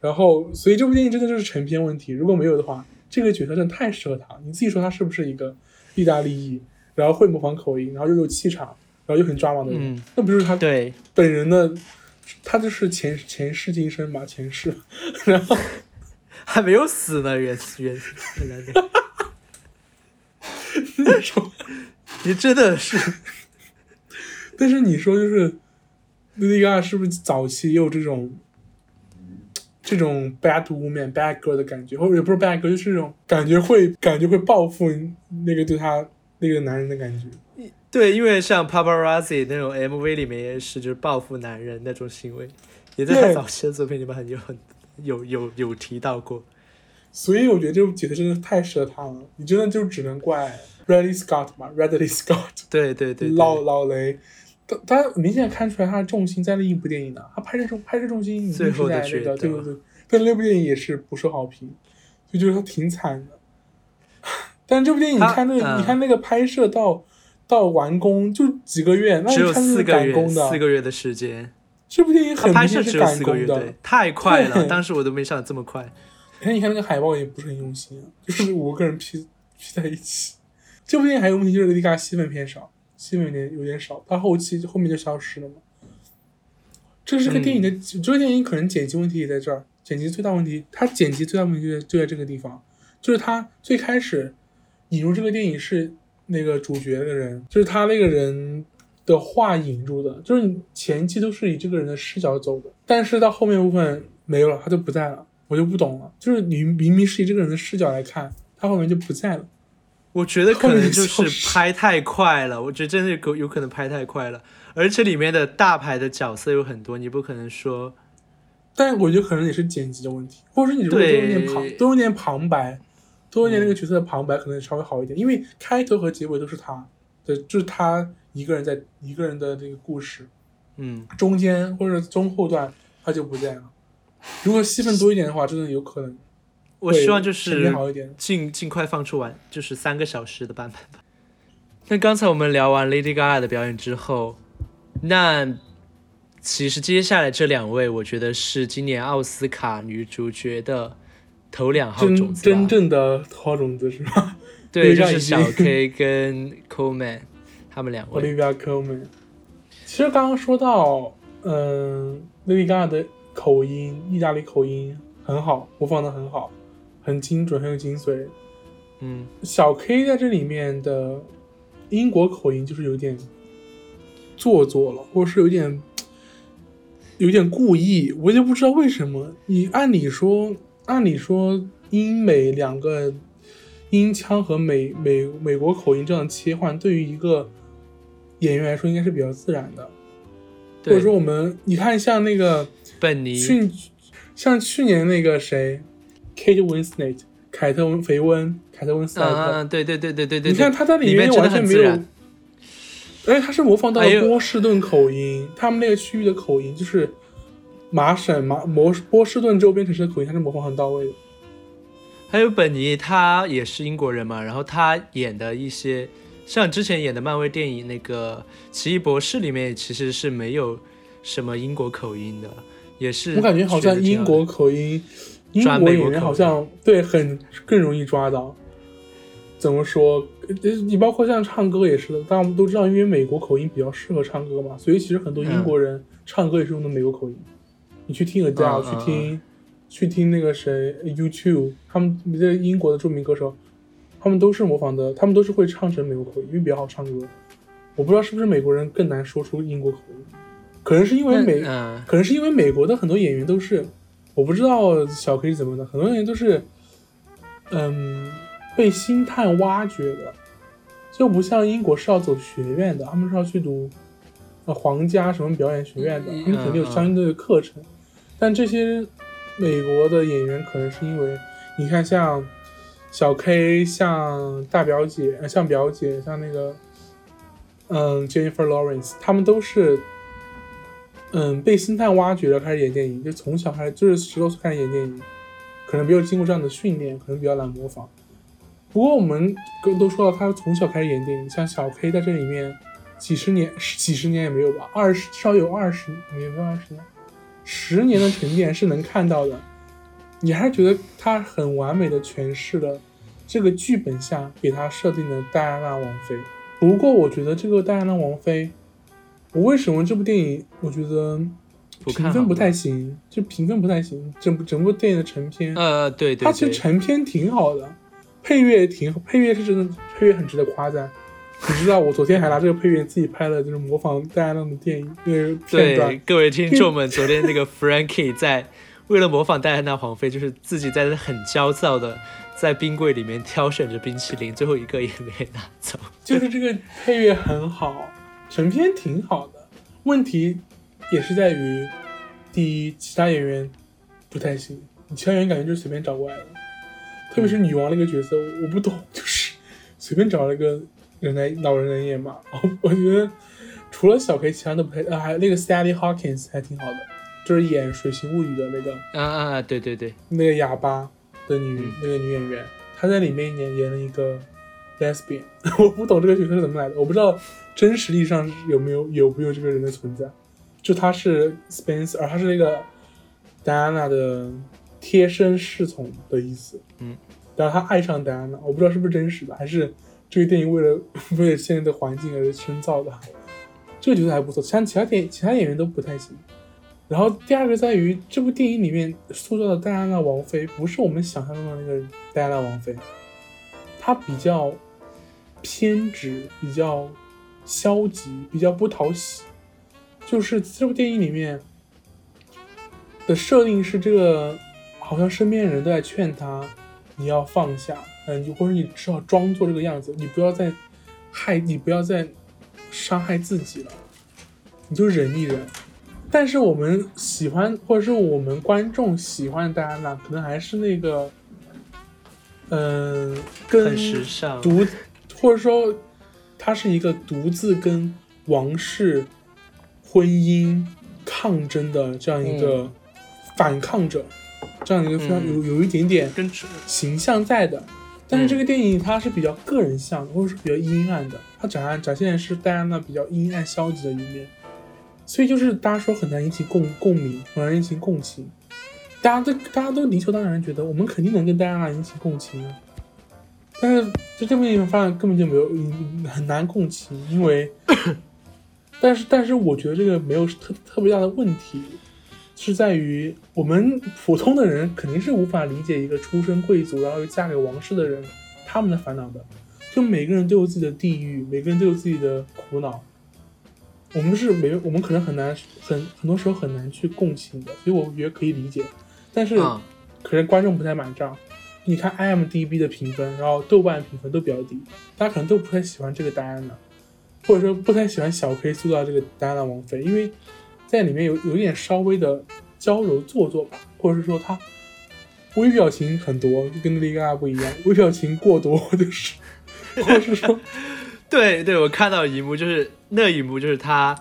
然后，所以这部电影真的就是成片问题。如果没有的话，这个角色真的太适合他。你自己说他是不是一个意大利裔，然后会模仿口音，然后又有气场，然后又很抓马的人？嗯那不就是他对，本人的？他就是前前世今生吧，前世。然后还没有死呢，原原原来的，那种，你真的是，但是你说就是 Lady Gaga 是不是早期也有这种这种 bad woman bad girl 的感觉，或者也不是 bad girl，就是这种感觉会感觉会报复那个对他那个男人的感觉。对，因为像 paparazzi 那种 MV 里面也是，就是报复男人那种行为，也在他早期的作品里面很有很有有有提到过。所以我觉得这部解释真的太适合他了，你真的就只能怪 Ridley Scott 嘛，Ridley Scott 对对对对，老老雷，他他明显看出来他的重心在另一部电影呢，他拍摄重拍摄重心一定最后的是在那个对对对，但那部电影也是不受好评，就觉得他挺惨的。但这部电影你看那个，嗯你看那个拍摄到到完工就几个月，那你看个月，赶工的四，个月的时间，这部电影很明显是拍摄只有四个月，赶工的对。，太快了，当时我都没想到这么快。你 看你看那个海报也不是很用心啊，就是五个人 P P 在一起。这部电影还有问题就是 Lady Gaga 戏份偏少，戏份有点有点少，到后期后面就消失了嘛。这是个电影的，这个电影可能剪辑问题也在这儿，剪辑最大问题，它剪辑最大问题就在就在这个地方，就是他最开始引入这个电影是那个主角的人，就是他那个人的话引入的，就是你前期都是以这个人的视角走的，但是到后面部分没有了，他就不在了，我就不懂了，就是你明明是以这个人的视角来看，他后面就不在了。我觉得可能就是拍太快了，我觉得真的有有可能拍太快了，而且里面的大牌的角色有很多，你不可能说但我觉得可能也是剪辑的问题，或者说你如果多用点旁多用点旁白，多用点那个角色的旁白，可能稍微好一点。因为开头和结尾都是他，对，就是他一个人在一个人的这个故事，嗯，中间或者中后段他就不在了。如果戏份多一点的话，真的有可能我希望就是好一点。尽尽快放出完，就是三个小时的版本吧。那刚才我们聊完 Lady Gaga 的表演之后，那其实接下来这两位，我觉得是今年奥斯卡女主角的头两号种子吧真正的头号种子是吧对，就是小 K 跟 Coleman 他们两位。？Olivia Colman。其实刚刚说到，嗯，Lady Gaga 的口音，意大利口音很好，模仿的很好，很精准，很有精髓。嗯，小 K 在这里面的英国口音就是有点做作了，或者是有点 有点故意，我就不知道为什么。你按理说，按理说英美两个音腔和美美美国口音这样切换，对于一个演员来说应该是比较自然的。或者，说我们你看像那个本尼，去像去年那个谁，Kate Winslet，凯特温肥温，凯特温斯莱特，嗯嗯，对对对对对对，你看他在里面完全没有，很自然。而且他是模仿到波士顿口音，他们那个区域的口音就是麻省麻摩波士顿周边城市的口音，他是模仿很到位的。还有本尼，他也是英国人嘛，然后他演的一些，像之前演的漫威电影那个《奇异博士》里面，其实是没有什么英国口音的，也是我感觉好像英国口音，英抓国演员好像对很更容易抓到。怎么说？呃你包括像唱歌也是的，大家我们都知道，因为美国口音比较适合唱歌嘛，所以其实很多英国人唱歌也是用的美国口音。你去听 Adele，、嗯去听、去听那个谁 U2，他们这英国的著名歌手，他们都是模仿的，他们都是会唱成美国口音，因为比较好唱歌。我不知道是不是美国人更难说出英国口音，可能是因为美，嗯，可能是因为美国的很多演员都是，我不知道小 K 是怎么的，很多人都是，嗯，被星探挖掘的，就不像英国是要走学院的，他们是要去读呃皇家什么表演学院的，嗯他们肯定有相应的课程。但这些美国的演员可能是因为，你看像小 K，像大表姐，呃像表姐，像那个嗯 Jennifer Lawrence，他们都是。嗯，被星探挖掘了，开始演电影，就从小开始，就是十多岁开始演电影，可能没有经过这样的训练，可能比较难模仿。不过我们都都说到他从小开始演电影，像小 K 在这里面几十年，几十年也没有吧，二十至少有二十，没有没有二十年，十年的沉淀是能看到的。你还是觉得他很完美的诠释了这个剧本下给他设定的戴安娜王妃。不过我觉得这个戴安娜王妃，我为什么这部电影我觉得评分不太行，就评分不太行，整部整部电影的成片，呃，对对，它其实成片挺好的，配乐挺配乐是真的，配乐很值得夸赞。你知道我昨天还拿这个配乐自己拍了，就是模仿戴安娜的电影那个片段。各位听众们，昨天那个 Frankie 在为了模仿戴安娜皇妃，就是自己在很焦躁的在冰柜里面挑选着冰淇淋，最后一个也 没拿走。就是这个配乐很好，成片挺好的，问题也是在于第一，其他演员不太行，其他演员感觉就是随便找过来的，特别是女王那个角色，我不懂，就是随便找了一个。人来老人来演嘛，我觉得除了小 K，其他都不太，啊，还有那个 Sally Hawkins 还挺好的，就是演《水形物语》的那个，啊啊，对对对，那个哑巴的女那个女演员，她在里面演演了一个 lesbian，我不懂这个角色是怎么来的，我不知道真实意义上有没有有没有这个人的存在，就他是 Spencer，他是那个 Diana 的贴身侍从的意思，嗯，然后他爱上 Diana，我不知道是不是真实的，还是。这个电影为了 为了现在的环境而深造的，这个角色还不错，像其他电其他演员都不太行。然后第二个在于这部电影里面塑造的戴安娜王妃不是我们想象中的那个戴安娜王妃，她比较偏执，比较消极，比较不讨喜。就是这部电影里面的设定是这个，好像身边人都在劝他，你要放下。嗯，你或者你只好装作这个样子，你不要再害，你不要再伤害自己了，你就忍一忍。但是我们喜欢，或者是我们观众喜欢戴安娜，可能还是那个，嗯，跟独，或者说他是一个独自跟王室婚姻抗争的这样一个反抗者，这样一个非常有有一点点形象在的。但是这个电影它是比较个人向的，或者是比较阴暗的，它展展现的是戴安娜比较阴暗消极的一面，所以就是大家说很难引起共共鸣，很难引起共情。大家都大家都理所当然觉得我们肯定能跟戴安娜引起共情啊，但是在这部电影发现根本就没有很难共情，因为，但是但是我觉得这个没有特特别大的问题。是在于我们普通的人肯定是无法理解一个出身贵族然后又嫁给王室的人他们的烦恼的。就每个人都有自己的地狱，每个人都有自己的苦恼。我们是没，我们可能很难很很多时候很难去共情的，所以我觉得可以理解。但是可能观众不太买账。你看 IMDB 的评分，然后豆瓣评分都比较低，大家可能都不太喜欢这个戴安娜，或者说不太喜欢小 K 塑造这个戴安娜王妃，因为。在里面有有一点稍微的娇柔做作吧，或者是说他微表情很多，就跟丽嘎不一样，微表情过多，就是，或者是说，对对，我看到一幕就是那一幕就是他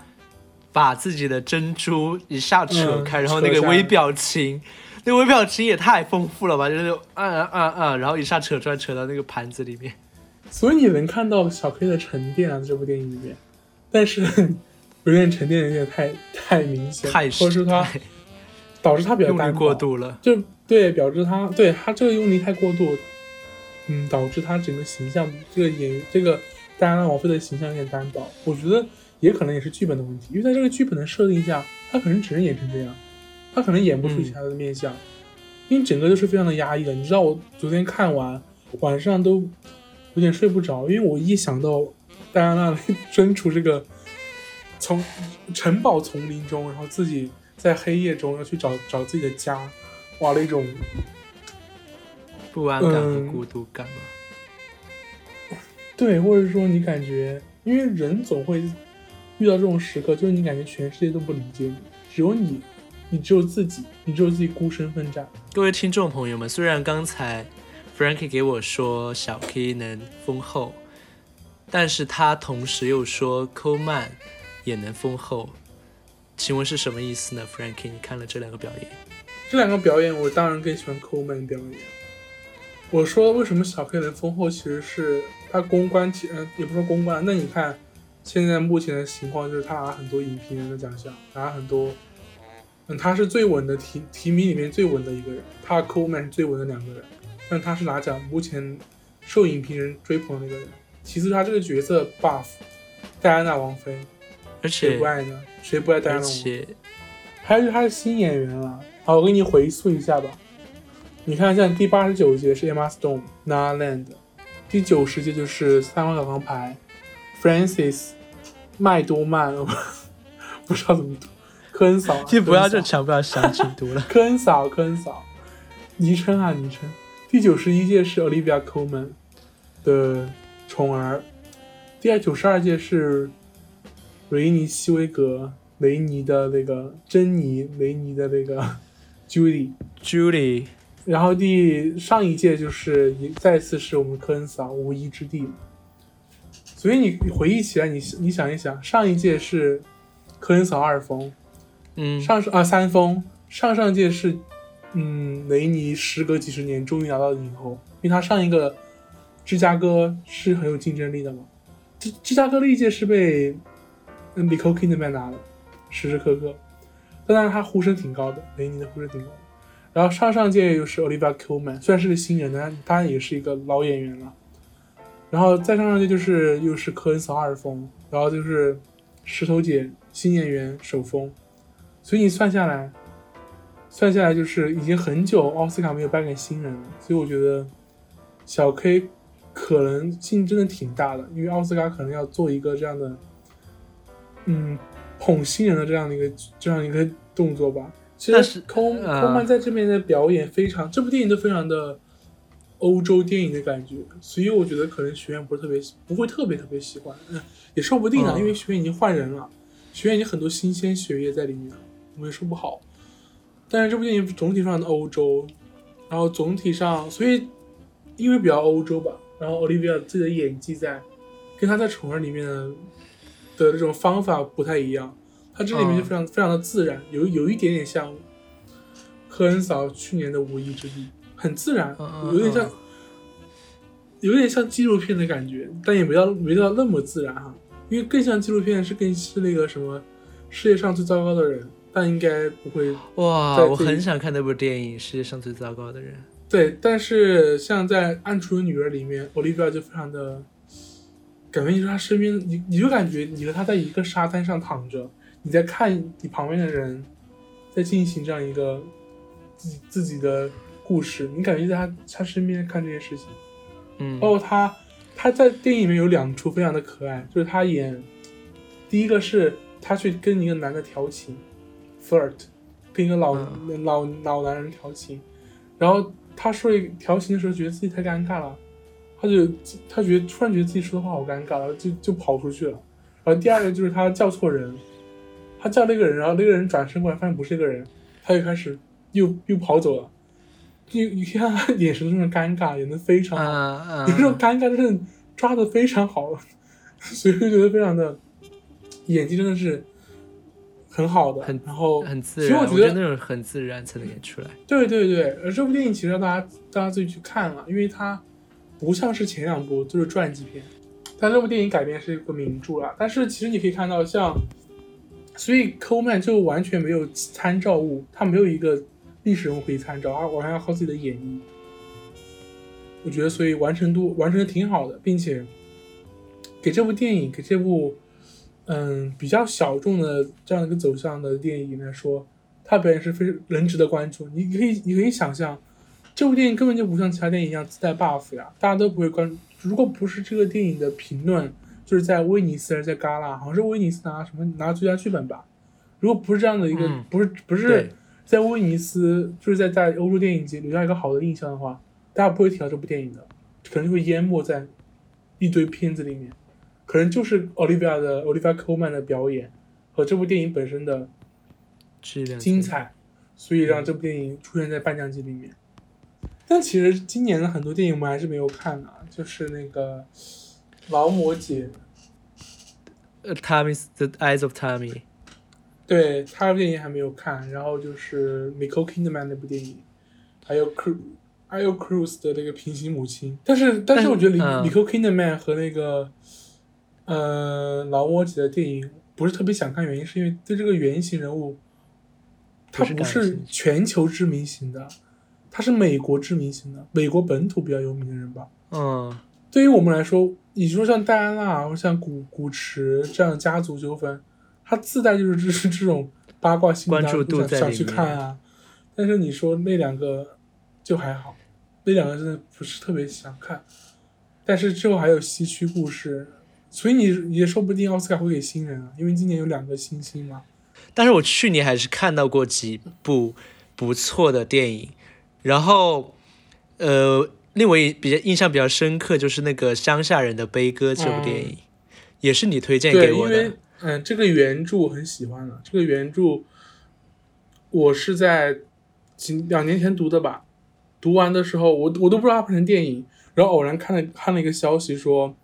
把自己的珍珠一下扯开，然后那个微表情，那微表情也太丰富了吧，就是按按按，然后一下扯出来扯到那个盘子里面，所以你能看到小 K 的沉淀啊，这部电影里面，但是。有点沉淀有点太太明显，或者是他导致他比较单过度了，就对，表示他对他这个用力太过度，嗯，导致他整个形象，这个演员这个戴安娜王妃的形象有点单薄。我觉得也可能也是剧本的问题，因为在这个剧本的设定下，他可能只能演成这样，他可能演不出其他的面相，因为整个都是非常的压抑的。你知道我昨天看完晚上都有点睡不着，因为我一想到戴安娜身处这个。从城堡丛林中，然后自己在黑夜中要去找找自己的家，哇，那种不安感和孤独感吗？对，或者说你感觉，因为人总会遇到这种时刻，就是你感觉全世界都不理解你，只有你，你只有自己，你只有自己孤身奋战。各位听众朋友们，虽然刚才 Frankie 给我说小 K 能丰厚，但是他同时又说 Coleman。也能丰厚，请问是什么意思呢，Frankie？你看了这两个表演，这两个表演，我当然更喜欢 Coleman 表演。我说为什么小 K 能丰厚，其实是他公关，嗯，也不说公关。那你看，现在目前的情况就是他拿很多影评人的奖项，拿很多嗯，他是最稳的提提名里面最稳的一个人，他和 Coleman 是最稳的两个人，但他是拿奖目前受影评人追捧的那个人。其次，他这个角色 buff，戴安娜王妃，而且谁不爱呢？谁不爱戴安娜王妃？且还有就是他是新演员了。好，我给你回溯一下吧。你看，像第八十九届是 Emma Stone、Nala Land，第九十届就是三万小钢牌 Francis 麦多曼，不知道怎么读，科恩嫂啊，就不要就强不要详情读了。科恩嫂，科恩嫂，昵称啊，昵称。第九十一届是 Olivia Colman 的宠儿，第九十二届是维尼希维格雷尼的那个珍妮雷尼的那个 Judy，Judy 然后第上一届就是再次是我们科恩嫂无一之地，所以你你回忆起来，你你想一想，上一届是科恩嫂二封，嗯，上上啊三封，上上届是嗯雷尼时隔几十年终于拿到影后，因为他上一个芝加哥是很有竞争力的嘛，芝芝加哥历届是被嗯 Nicole Kidman 拿的，时时刻刻，但当然他呼声挺高的，雷尼的呼声挺高。然后上上届又是 Olivia Colman，虽然是个新人，但当然也是一个老演员了。然后再上上届就是又是科恩嫂二封，然后就是石头姐新演员首封，所以你算下来，算下来就是已经很久奥斯卡没有颁给新人了，所以我觉得小 K 可能性真的挺大的，因为奥斯卡可能要做一个这样的，嗯，捧新人的这样的一个这样一个动作吧。其实空呃空曼在这边的表演非常，这部电影都非常的欧洲电影的感觉，所以我觉得可能学院不是特别不会特别特别喜欢，嗯，也说不定啊，嗯因为学院已经换人了，学院已经很多新鲜血液在里面了，我也说不好。但是这部电影总体上的欧洲，然后总体上，所以因为比较欧洲吧，然后 Olivia 自己的演技在，跟她在《宠儿》里面的的这种方法不太一样，他这里面就嗯。非常、非常的自然，有有一点点像科恩嫂去年的《无意之地》，很自然，有点像嗯。有点像纪录片的感觉，但也没到没到那么自然哈，因为更像纪录片是更是那个什么世界上最糟糕的人，但应该不会哇，我很想看那部电影《世界上最糟糕的人》。对，但是像在《暗处的女儿》里面，Olivia 就非常的，感觉你说她身边，你你就感觉你和她在一个沙滩上躺着，你在看你旁边的人在进行这样一个自己自己的故事，你感觉在她她身边看这些事情。嗯，包括他，他在电影里面有两处非常的可爱，就是他演，第一个是他去跟一个男的调情，flirt，跟一个老、老老男人调情，然后他说一调情的时候觉得自己太尴尬了，他就他觉得突然觉得自己说的话好尴尬，然后就就跑出去了。然后第二个就是他叫错人，他叫那个人，然后那个人转身过来发现不是那个人，他就开始又又跑走了。你你看他眼神中的尴尬演的非常好，有这种尴尬真的抓的非常好，所以就觉得非常的演技真的是很好的，很然后很自然，其实我觉得那种很自然才能演出来。对对对，而这部电影其实让大家大家自己去看了，因为它不像是前两部就是传记片，但这部电影改编是一个名著啦。但是其实你可以看到像，所以 Coleman 就完全没有参照物，他没有一个历史人物可以参照，他完全要靠自己的演绎。我觉得，所以完成度完成的挺好的，并且给这部电影，给这部嗯比较小众的这样一个走向的电影来说，它表演是非常人值得关注。你可以你可以想象，这部电影根本就不像其他电影一样自带 buff 呀，大家都不会关注。如果不是这个电影的评论，就是在威尼斯还是在戛纳，好像是威尼斯拿什么拿最佳剧本吧。如果不是这样的一个，嗯不是不是在威尼斯，就是在在欧洲电影节留下一个好的印象的话，大家不会提到这部电影的，可能就会淹没在一堆片子里面。可能就是 Olivia 的 Olivia Colman 的表演和这部电影本身的质量精彩，所以让这部电影出现在颁奖季里面。但其实今年的很多电影我们还是没有看啊，就是那个《劳模姐》，呃，Tommy's The Eyes of Tommy，对他的电影还没有看，然后就是 Nicole Kidman 那部电影，还有 Cru 还有 Cruise 的那个平行母亲。但是但是我觉得嗯。Nicole Kidman 和那个呃劳模姐的电影不是特别想看，原因是因为对这个原型人物他不是全球知名型的，他是美国知名型的，美国本土比较有名的人吧。嗯，对于我们来说，你说像戴安娜或像古古驰这样的家族纠纷，它自带就是这是这种八卦性，关注度想去看啊。但是你说那两个就还好，那两个真的不是特别想看。但是之后还有西区故事，所以你也说不定奥斯卡会给新人啊，因为今年有两个新星嘛。但是我去年还是看到过几部不错的电影，然后，呃，令我比较印象比较深刻就是那个《乡下人的悲歌》这部电影，也是你推荐给我的。因为嗯，这个原著我很喜欢的，这个原著我是在几两年前读的吧，读完的时候我我都不知道它拍成电影，然后偶然看了看了一个消息说，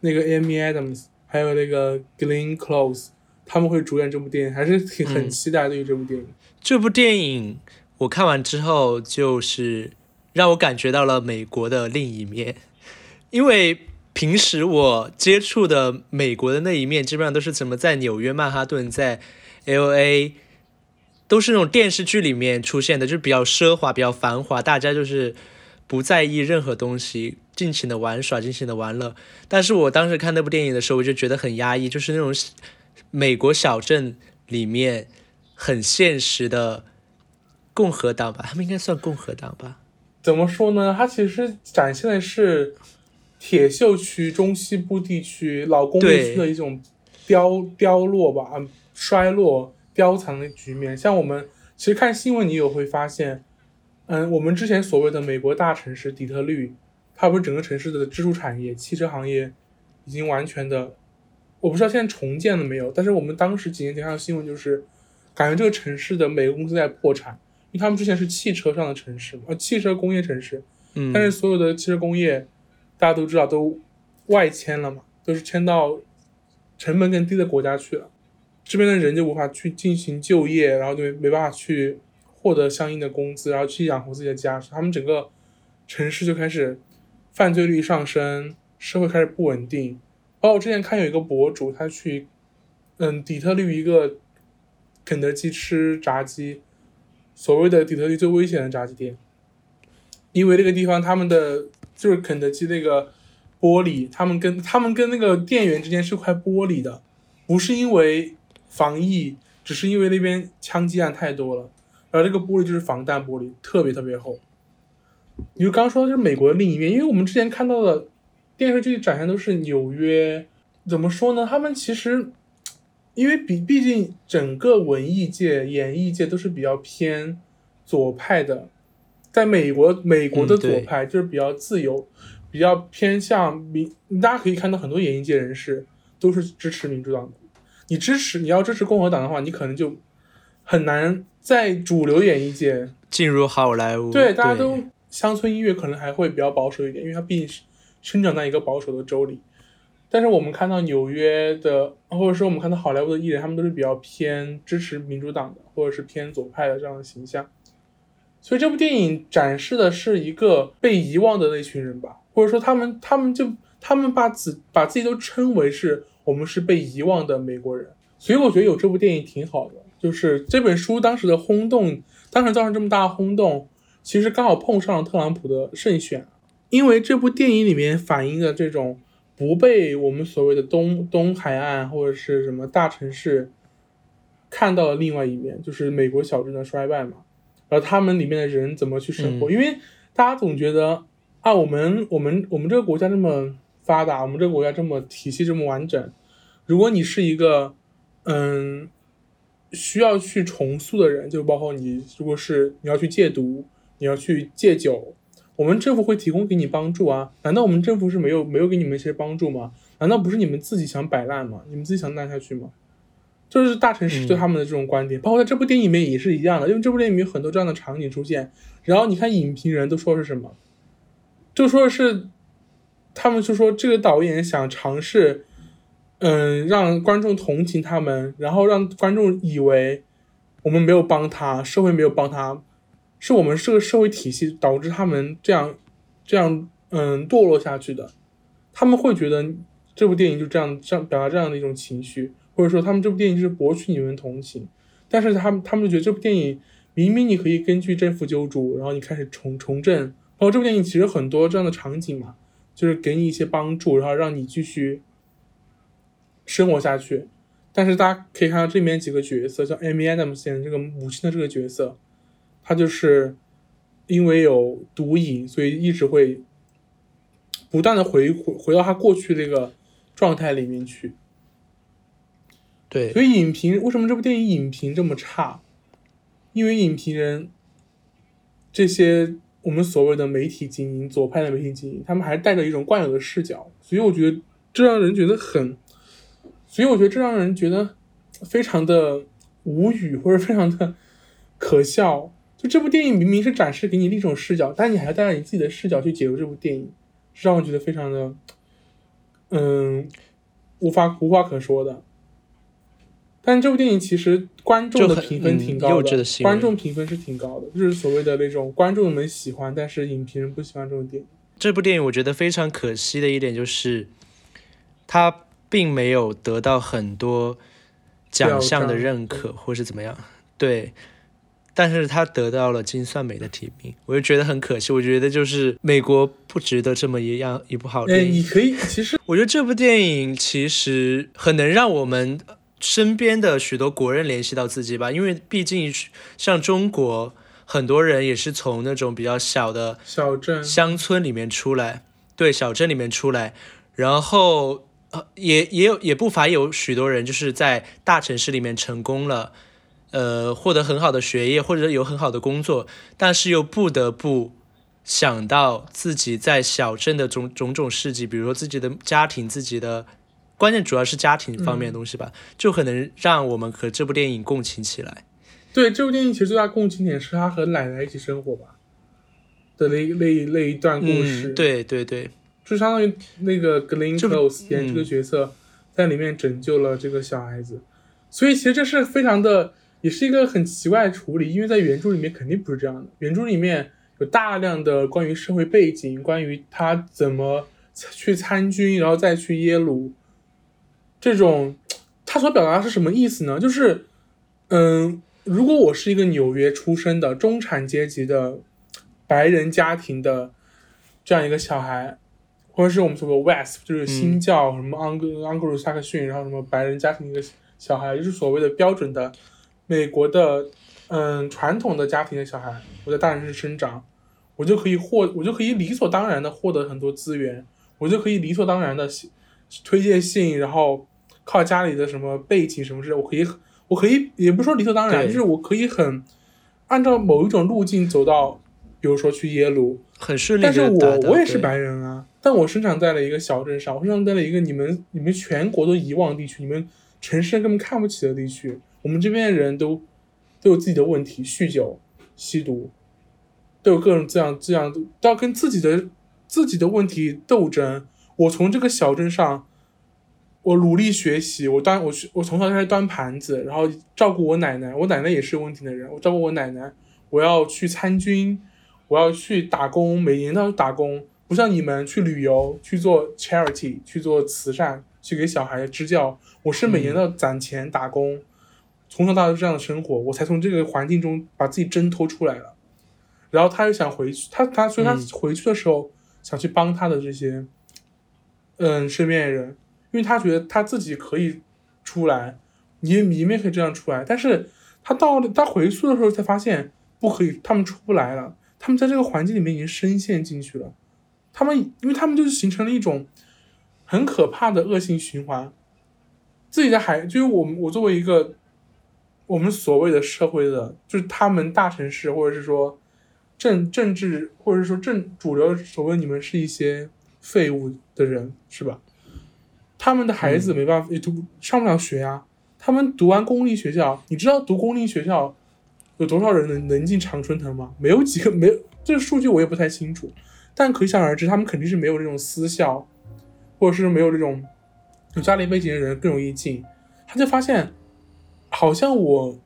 那个 Amy Adams 还有那个 Glenn Close。他们会主演这部电影，还是挺很期待对于这部电影。这部电影我看完之后，就是让我感觉到了美国的另一面。因为平时我接触的美国的那一面，基本上都是怎么在纽约曼哈顿，在 L A，都是那种电视剧里面出现的，就是比较奢华、比较繁华，大家就是不在意任何东西，尽情的玩耍，尽情的玩乐。但是我当时看那部电影的时候，我就觉得很压抑，就是那种。美国小镇里面很现实的共和党吧，他们应该算共和党吧？怎么说呢？它其实展现的是铁锈区中西部地区老工业区的一种凋凋落吧，衰落凋残的局面。像我们其实看新闻，你也会发现，嗯，我们之前所谓的美国大城市底特律，它不是整个城市的支柱产业汽车行业已经完全的。我不知道现在重建了没有，但是我们当时几年前看到新闻，就是感觉这个城市的每个公司在破产，因为他们之前是汽车上的城市嘛，呃，汽车工业城市，嗯，但是所有的汽车工业，大家都知道都外迁了嘛，都是迁到成本更低的国家去了，这边的人就无法去进行就业，然后就没办法去获得相应的工资，然后去养活自己的家，他们整个城市就开始犯罪率上升，社会开始不稳定。哦，我之前看有一个博主，他去，嗯，底特律一个肯德基吃炸鸡，所谓的底特律最危险的炸鸡店，因为那个地方他们的就是肯德基那个玻璃，他们跟他们跟那个店员之间是块玻璃的，不是因为防疫，只是因为那边枪击案太多了，然后这个玻璃就是防弹玻璃，特别特别厚。你就刚说的就是美国的另一面，因为我们之前看到的。电视剧展现都是纽约，怎么说呢？他们其实，因为毕毕竟整个文艺界、演艺界都是比较偏左派的，在美国，美国的左派就是比较自由，比较偏向民。大家可以看到很多演艺界人士都是支持民主党的。你支持，你要支持共和党的话，你可能就很难在主流演艺界进入好莱坞。对，大家都乡村音乐可能还会比较保守一点，因为它毕竟是。生长在一个保守的州里，但是我们看到纽约的，或者说我们看到好莱坞的艺人，他们都是比较偏支持民主党的，或者是偏左派的这样的形象。所以这部电影展示的是一个被遗忘的那群人吧，或者说他们，他们就他们把自把自己都称为是我们是被遗忘的美国人。所以我觉得有这部电影挺好的，就是这本书当时的轰动，当时造成这么大的轰动，其实刚好碰上了特朗普的胜选。因为这部电影里面反映的这种不被我们所谓的东东海岸或者是什么大城市看到的另外一面，就是美国小镇的衰败嘛，然后他们里面的人怎么去生活？因为大家总觉得啊，我们我们我们这个国家这么发达，我们这个国家这么体系这么完整，如果你是一个嗯需要去重塑的人，就包括你，如果是你要去戒毒，你要去戒酒。我们政府会提供给你帮助啊？难道我们政府是没有没有给你们一些帮助吗？难道不是你们自己想摆烂吗？你们自己想烂下去吗？就是大城市对他们的这种观点，包括在这部电影里面也是一样的。因为这部电影里面有很多这样的场景出现，然后你看影评人都说是什么？就说是他们就说这个导演想尝试，嗯，让观众同情他们，然后让观众以为我们没有帮他，社会没有帮他。是我们这个社会体系导致他们这样，这样嗯堕落下去的，他们会觉得这部电影就这样这样表达这样的一种情绪，或者说他们这部电影就是博取你们同情，但是他们他们就觉得这部电影明明你可以根据政府救助，然后你开始重重振。包括这部电影其实很多这样的场景嘛，就是给你一些帮助，然后让你继续生活下去。但是大家可以看到这里面几个角色，像 Amy Adams 演这个母亲的这个角色，她就是因为有毒瘾，所以一直会不断的回回回到她过去那个状态里面去。对，所以影评为什么这部电影影评这么差？因为影评人这些我们所谓的媒体精英，左派的媒体精英，他们还带着一种惯有的视角，所以我觉得这让人觉得很。所以我觉得这让人觉得非常的无语，或者非常的可笑。就这部电影明明是展示给你另一种视角，但你还要带着你自己的视角去解读这部电影，是让我觉得非常的，嗯，无法无话可说的。但这部电影其实观众的评分挺高的，观众评分是挺高的，就是所谓的那种观众们喜欢，但是影评人不喜欢这种电影。这部电影我觉得非常可惜的一点就是，它。并没有得到很多奖项的认可，或是怎么样？对，但是他得到了金算美的提名，我就觉得很可惜。我觉得就是美国不值得这么一样一部好电影。你可以，其实 我觉得这部电影其实很能让我们身边的许多国人联系到自己吧，因为毕竟像中国很多人也是从那种比较小的小镇、乡村里面出来，对，小镇里面出来，然后。呃，也也有也不乏有许多人就是在大城市里面成功了，呃，获得很好的学业或者有很好的工作，但是又不得不想到自己在小镇的种种种事迹，比如说自己的家庭、自己的，关键主要是家庭方面的东西吧，就可能让我们和这部电影共情起来。对，这部电影其实最大共情点是他和奶奶一起生活吧的那那那一段故事。对对对。就相当于那个 Glenn Close 演这个角色，在里面拯救了这个小孩子，所以其实这是非常的，也是一个很奇怪的处理，因为在原著里面肯定不是这样的。原著里面有大量的关于社会背景，关于他怎么去参军，然后再去耶鲁，这种他所表达是什么意思呢？就是，嗯，如果我是一个纽约出生的中产阶级的白人家庭的这样一个小孩。或者是我们说的 West，就是新教什么安格安格鲁萨克逊，然后什么白人家庭一个小孩，就是所谓的标准的美国的嗯传统的家庭的小孩。我在大城市生长，我就可以获，我就可以理所当然的获得很多资源，我就可以理所当然的推荐信，然后靠家里的什么背景什么之类，我可以我可以也不是说理所当然，就是我可以很按照某一种路径走到，比如说去耶鲁，很顺利。但是我我也是白人啊。但我生长在了一个小镇上，我生长在了一个你们你们全国都遗忘地区，你们城市根本看不起的地区。我们这边的人都都有自己的问题，酗酒、吸毒，都有各种这样这样，都要跟自己的自己的问题斗争。我从这个小镇上，我努力学习，我端我我从小开始端盘子，然后照顾我奶奶。我奶奶也是有问题的人，我照顾我奶奶，我要去参军，我要去打工，每年都要打工。不像你们去旅游、去做 charity、去做慈善、去给小孩支教，我是每年都要攒钱打工，从小到大这样的生活，我才从这个环境中把自己挣脱出来了。然后他又想回去，他他所以他回去的时候想去帮他的这些，嗯，身边的人，因为他觉得他自己可以出来，你你们也可以这样出来，但是他到他回去的时候才发现不可以，他们出不来了，他们在这个环境里面已经深陷进去了。他们，因为他们就是形成了一种很可怕的恶性循环。自己的孩，就是我，我作为一个我们所谓的社会的，就是他们大城市，或者是说政政治，或者是说政主流，所谓你们是一些废物的人，是吧？他们的孩子没办法，也读上不了学呀。他们读完公立学校，你知道读公立学校有多少人能能进常春藤吗？没有几个，没有这个数据我也不太清楚。但可想而知，他们肯定是没有这种私校，或者是没有这种有家庭背景的人更容易进。他就发现，好像我，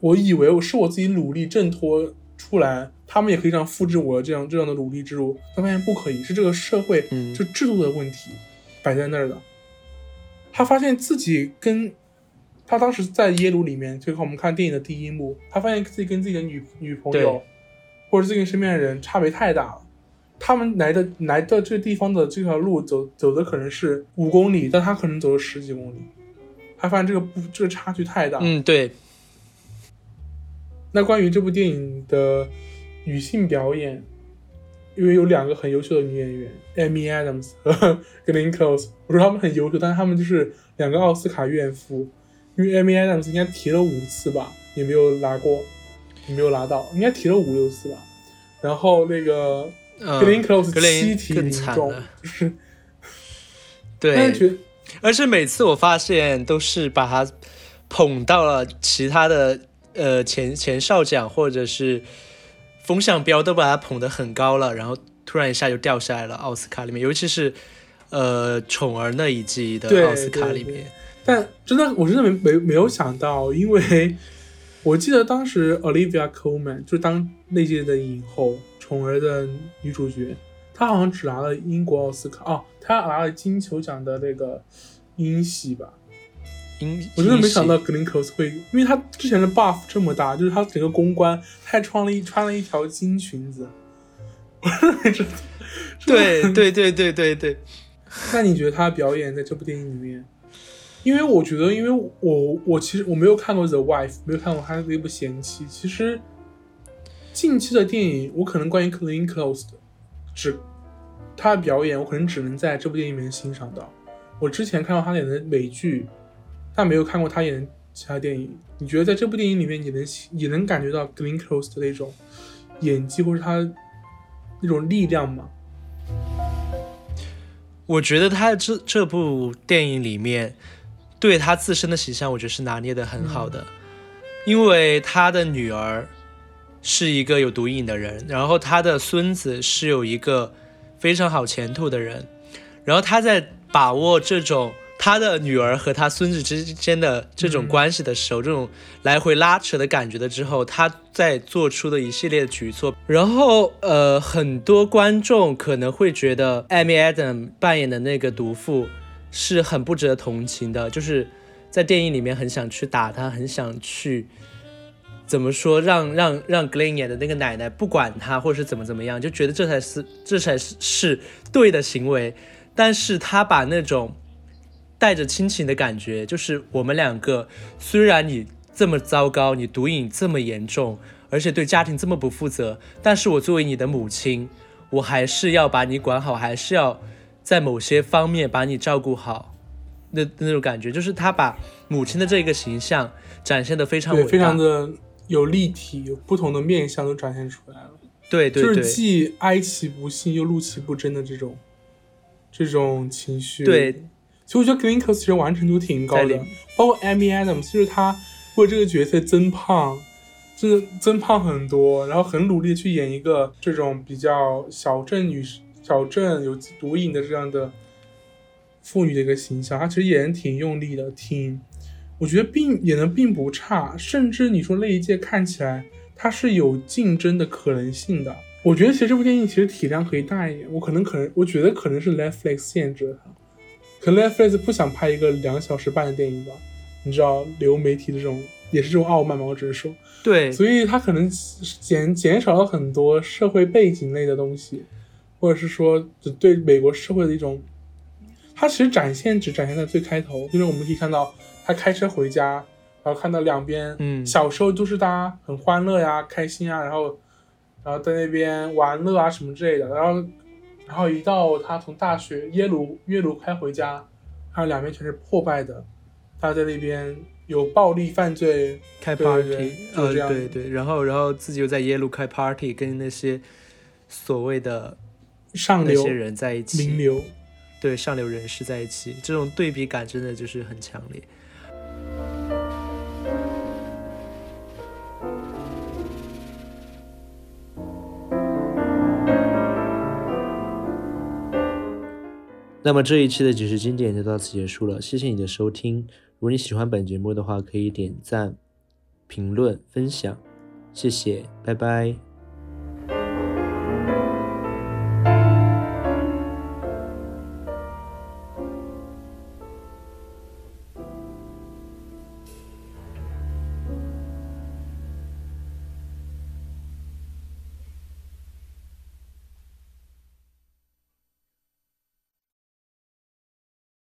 我以为我是我自己努力挣脱出来，他们也可以这样复制我这样这样的努力之路。他发现不可以，是这个社会就制度的问题摆在那儿的。他发现自己跟他当时在耶鲁里面，就看我们看电影的第一幕，他发现自己跟自己的女女朋友，或者自己身边的人差别太大了。他们来的来到这个地方的这条路走走的可能是五公里，但他可能走了十几公里。他发现这个不这个差距太大。嗯，对。那关于这部电影的女性表演，因为有两个很优秀的女演员，Amy Adams 和 Glenn Close，我说他们很优秀，但是他们就是两个奥斯卡怨妇。因为 Amy Adams 应该提了五次吧，也没有拿过，也没有拿到，应该提了五六次吧。然后那个 Glenn Close 七提零中，就是 对，而且每次我发现都是把他捧到了其他的呃前前哨奖或者是风向标都把他捧得很高了，然后突然一下就掉下来了奥斯卡里面，尤其是呃宠儿那一季的奥斯卡里面。但真的，我真的没没没有想到，因为我记得当时 Olivia Colman 就当那届的影后，《宠儿》的女主角，她好像只拿了英国奥斯卡哦，她拿了金球奖的那个英系吧。英，我真的没想到 Glenn Close 会，因为她之前的 buff 这么大，就是她整个公关，她还穿了一穿了一条金裙子。对对对对对对。那你觉得她表演在这部电影里面？因为我觉得，因为我我其实我没有看过《The Wife》，没有看过他的那部《贤妻》。其实近期的电影，我可能关于 Clean Close 的，只他的表演，我可能只能在这部电影里面欣赏到。我之前看过他演的美剧，但没有看过他演的其他电影。你觉得在这部电影里面，你能你能感觉到 Clean Close 的那种演技，或者他那种力量吗？我觉得他这这部电影里面。对他自身的形象，我觉得是拿捏的很好的，因为他的女儿是一个有毒瘾的人，然后他的孙子是有一个非常好前途的人，然后他在把握这种他的女儿和他孙子之间的这种关系的时候，这种来回拉扯的感觉的之后，他在做出的一系列举措，然后呃，很多观众可能会觉得艾米·艾德姆扮演的那个毒妇。是很不值得同情的，就是在电影里面很想去打他，很想去怎么说，让让让 Glen 演的那个奶奶不管他，或者是怎么怎么样，就觉得这才是这才是是对的行为。但是他把那种带着亲情的感觉，就是我们两个虽然你这么糟糕，你毒瘾这么严重，而且对家庭这么不负责，但是我作为你的母亲，我还是要把你管好，还是要。在某些方面把你照顾好，那那种感觉，就是他把母亲的这个形象展现的非常非常的有立体，有不同的面相都展现出来了。对对对，就是既哀其不幸又怒其不争的这种这种情绪。对，其实我觉得 Glenn Close 其实完成度挺高的，包括 Amy Adams，就是他为这个角色增胖，真的增胖很多，然后很努力去演一个这种比较小镇女。小镇有毒瘾的这样的妇女的一个形象，她其实演的挺用力的，挺，我觉得并演的并不差，甚至你说那一届看起来它是有竞争的可能性的。我觉得其实这部电影其实体量可以大一点，我可能可能我觉得可能是 Netflix 限制了它，可能 Netflix 不想拍一个两小时半的电影吧，你知道流媒体的这种也是这种傲慢嘛，我只是说，对，所以他可能减减少了很多社会背景类的东西。或者是说，对美国社会的一种，它其实展现只展现在最开头，就是我们可以看到他开车回家，然后看到两边，嗯，小时候都是大家很欢乐呀、开心啊，然后，然后在那边玩乐啊什么之类的，然后，然后一到他从大学耶鲁耶鲁开回家，看两边全是破败的，他在那边有暴力犯罪，开 party，呃，对对，然后然后自己又在耶鲁开 party，跟那些所谓的。上流人在一起，名流，对上流人士在一起，这种对比感真的就是很强烈。那么这一期的几十经典就到此结束了，谢谢你的收听。如果你喜欢本节目的话，可以点赞、评论、分享，谢谢，拜拜。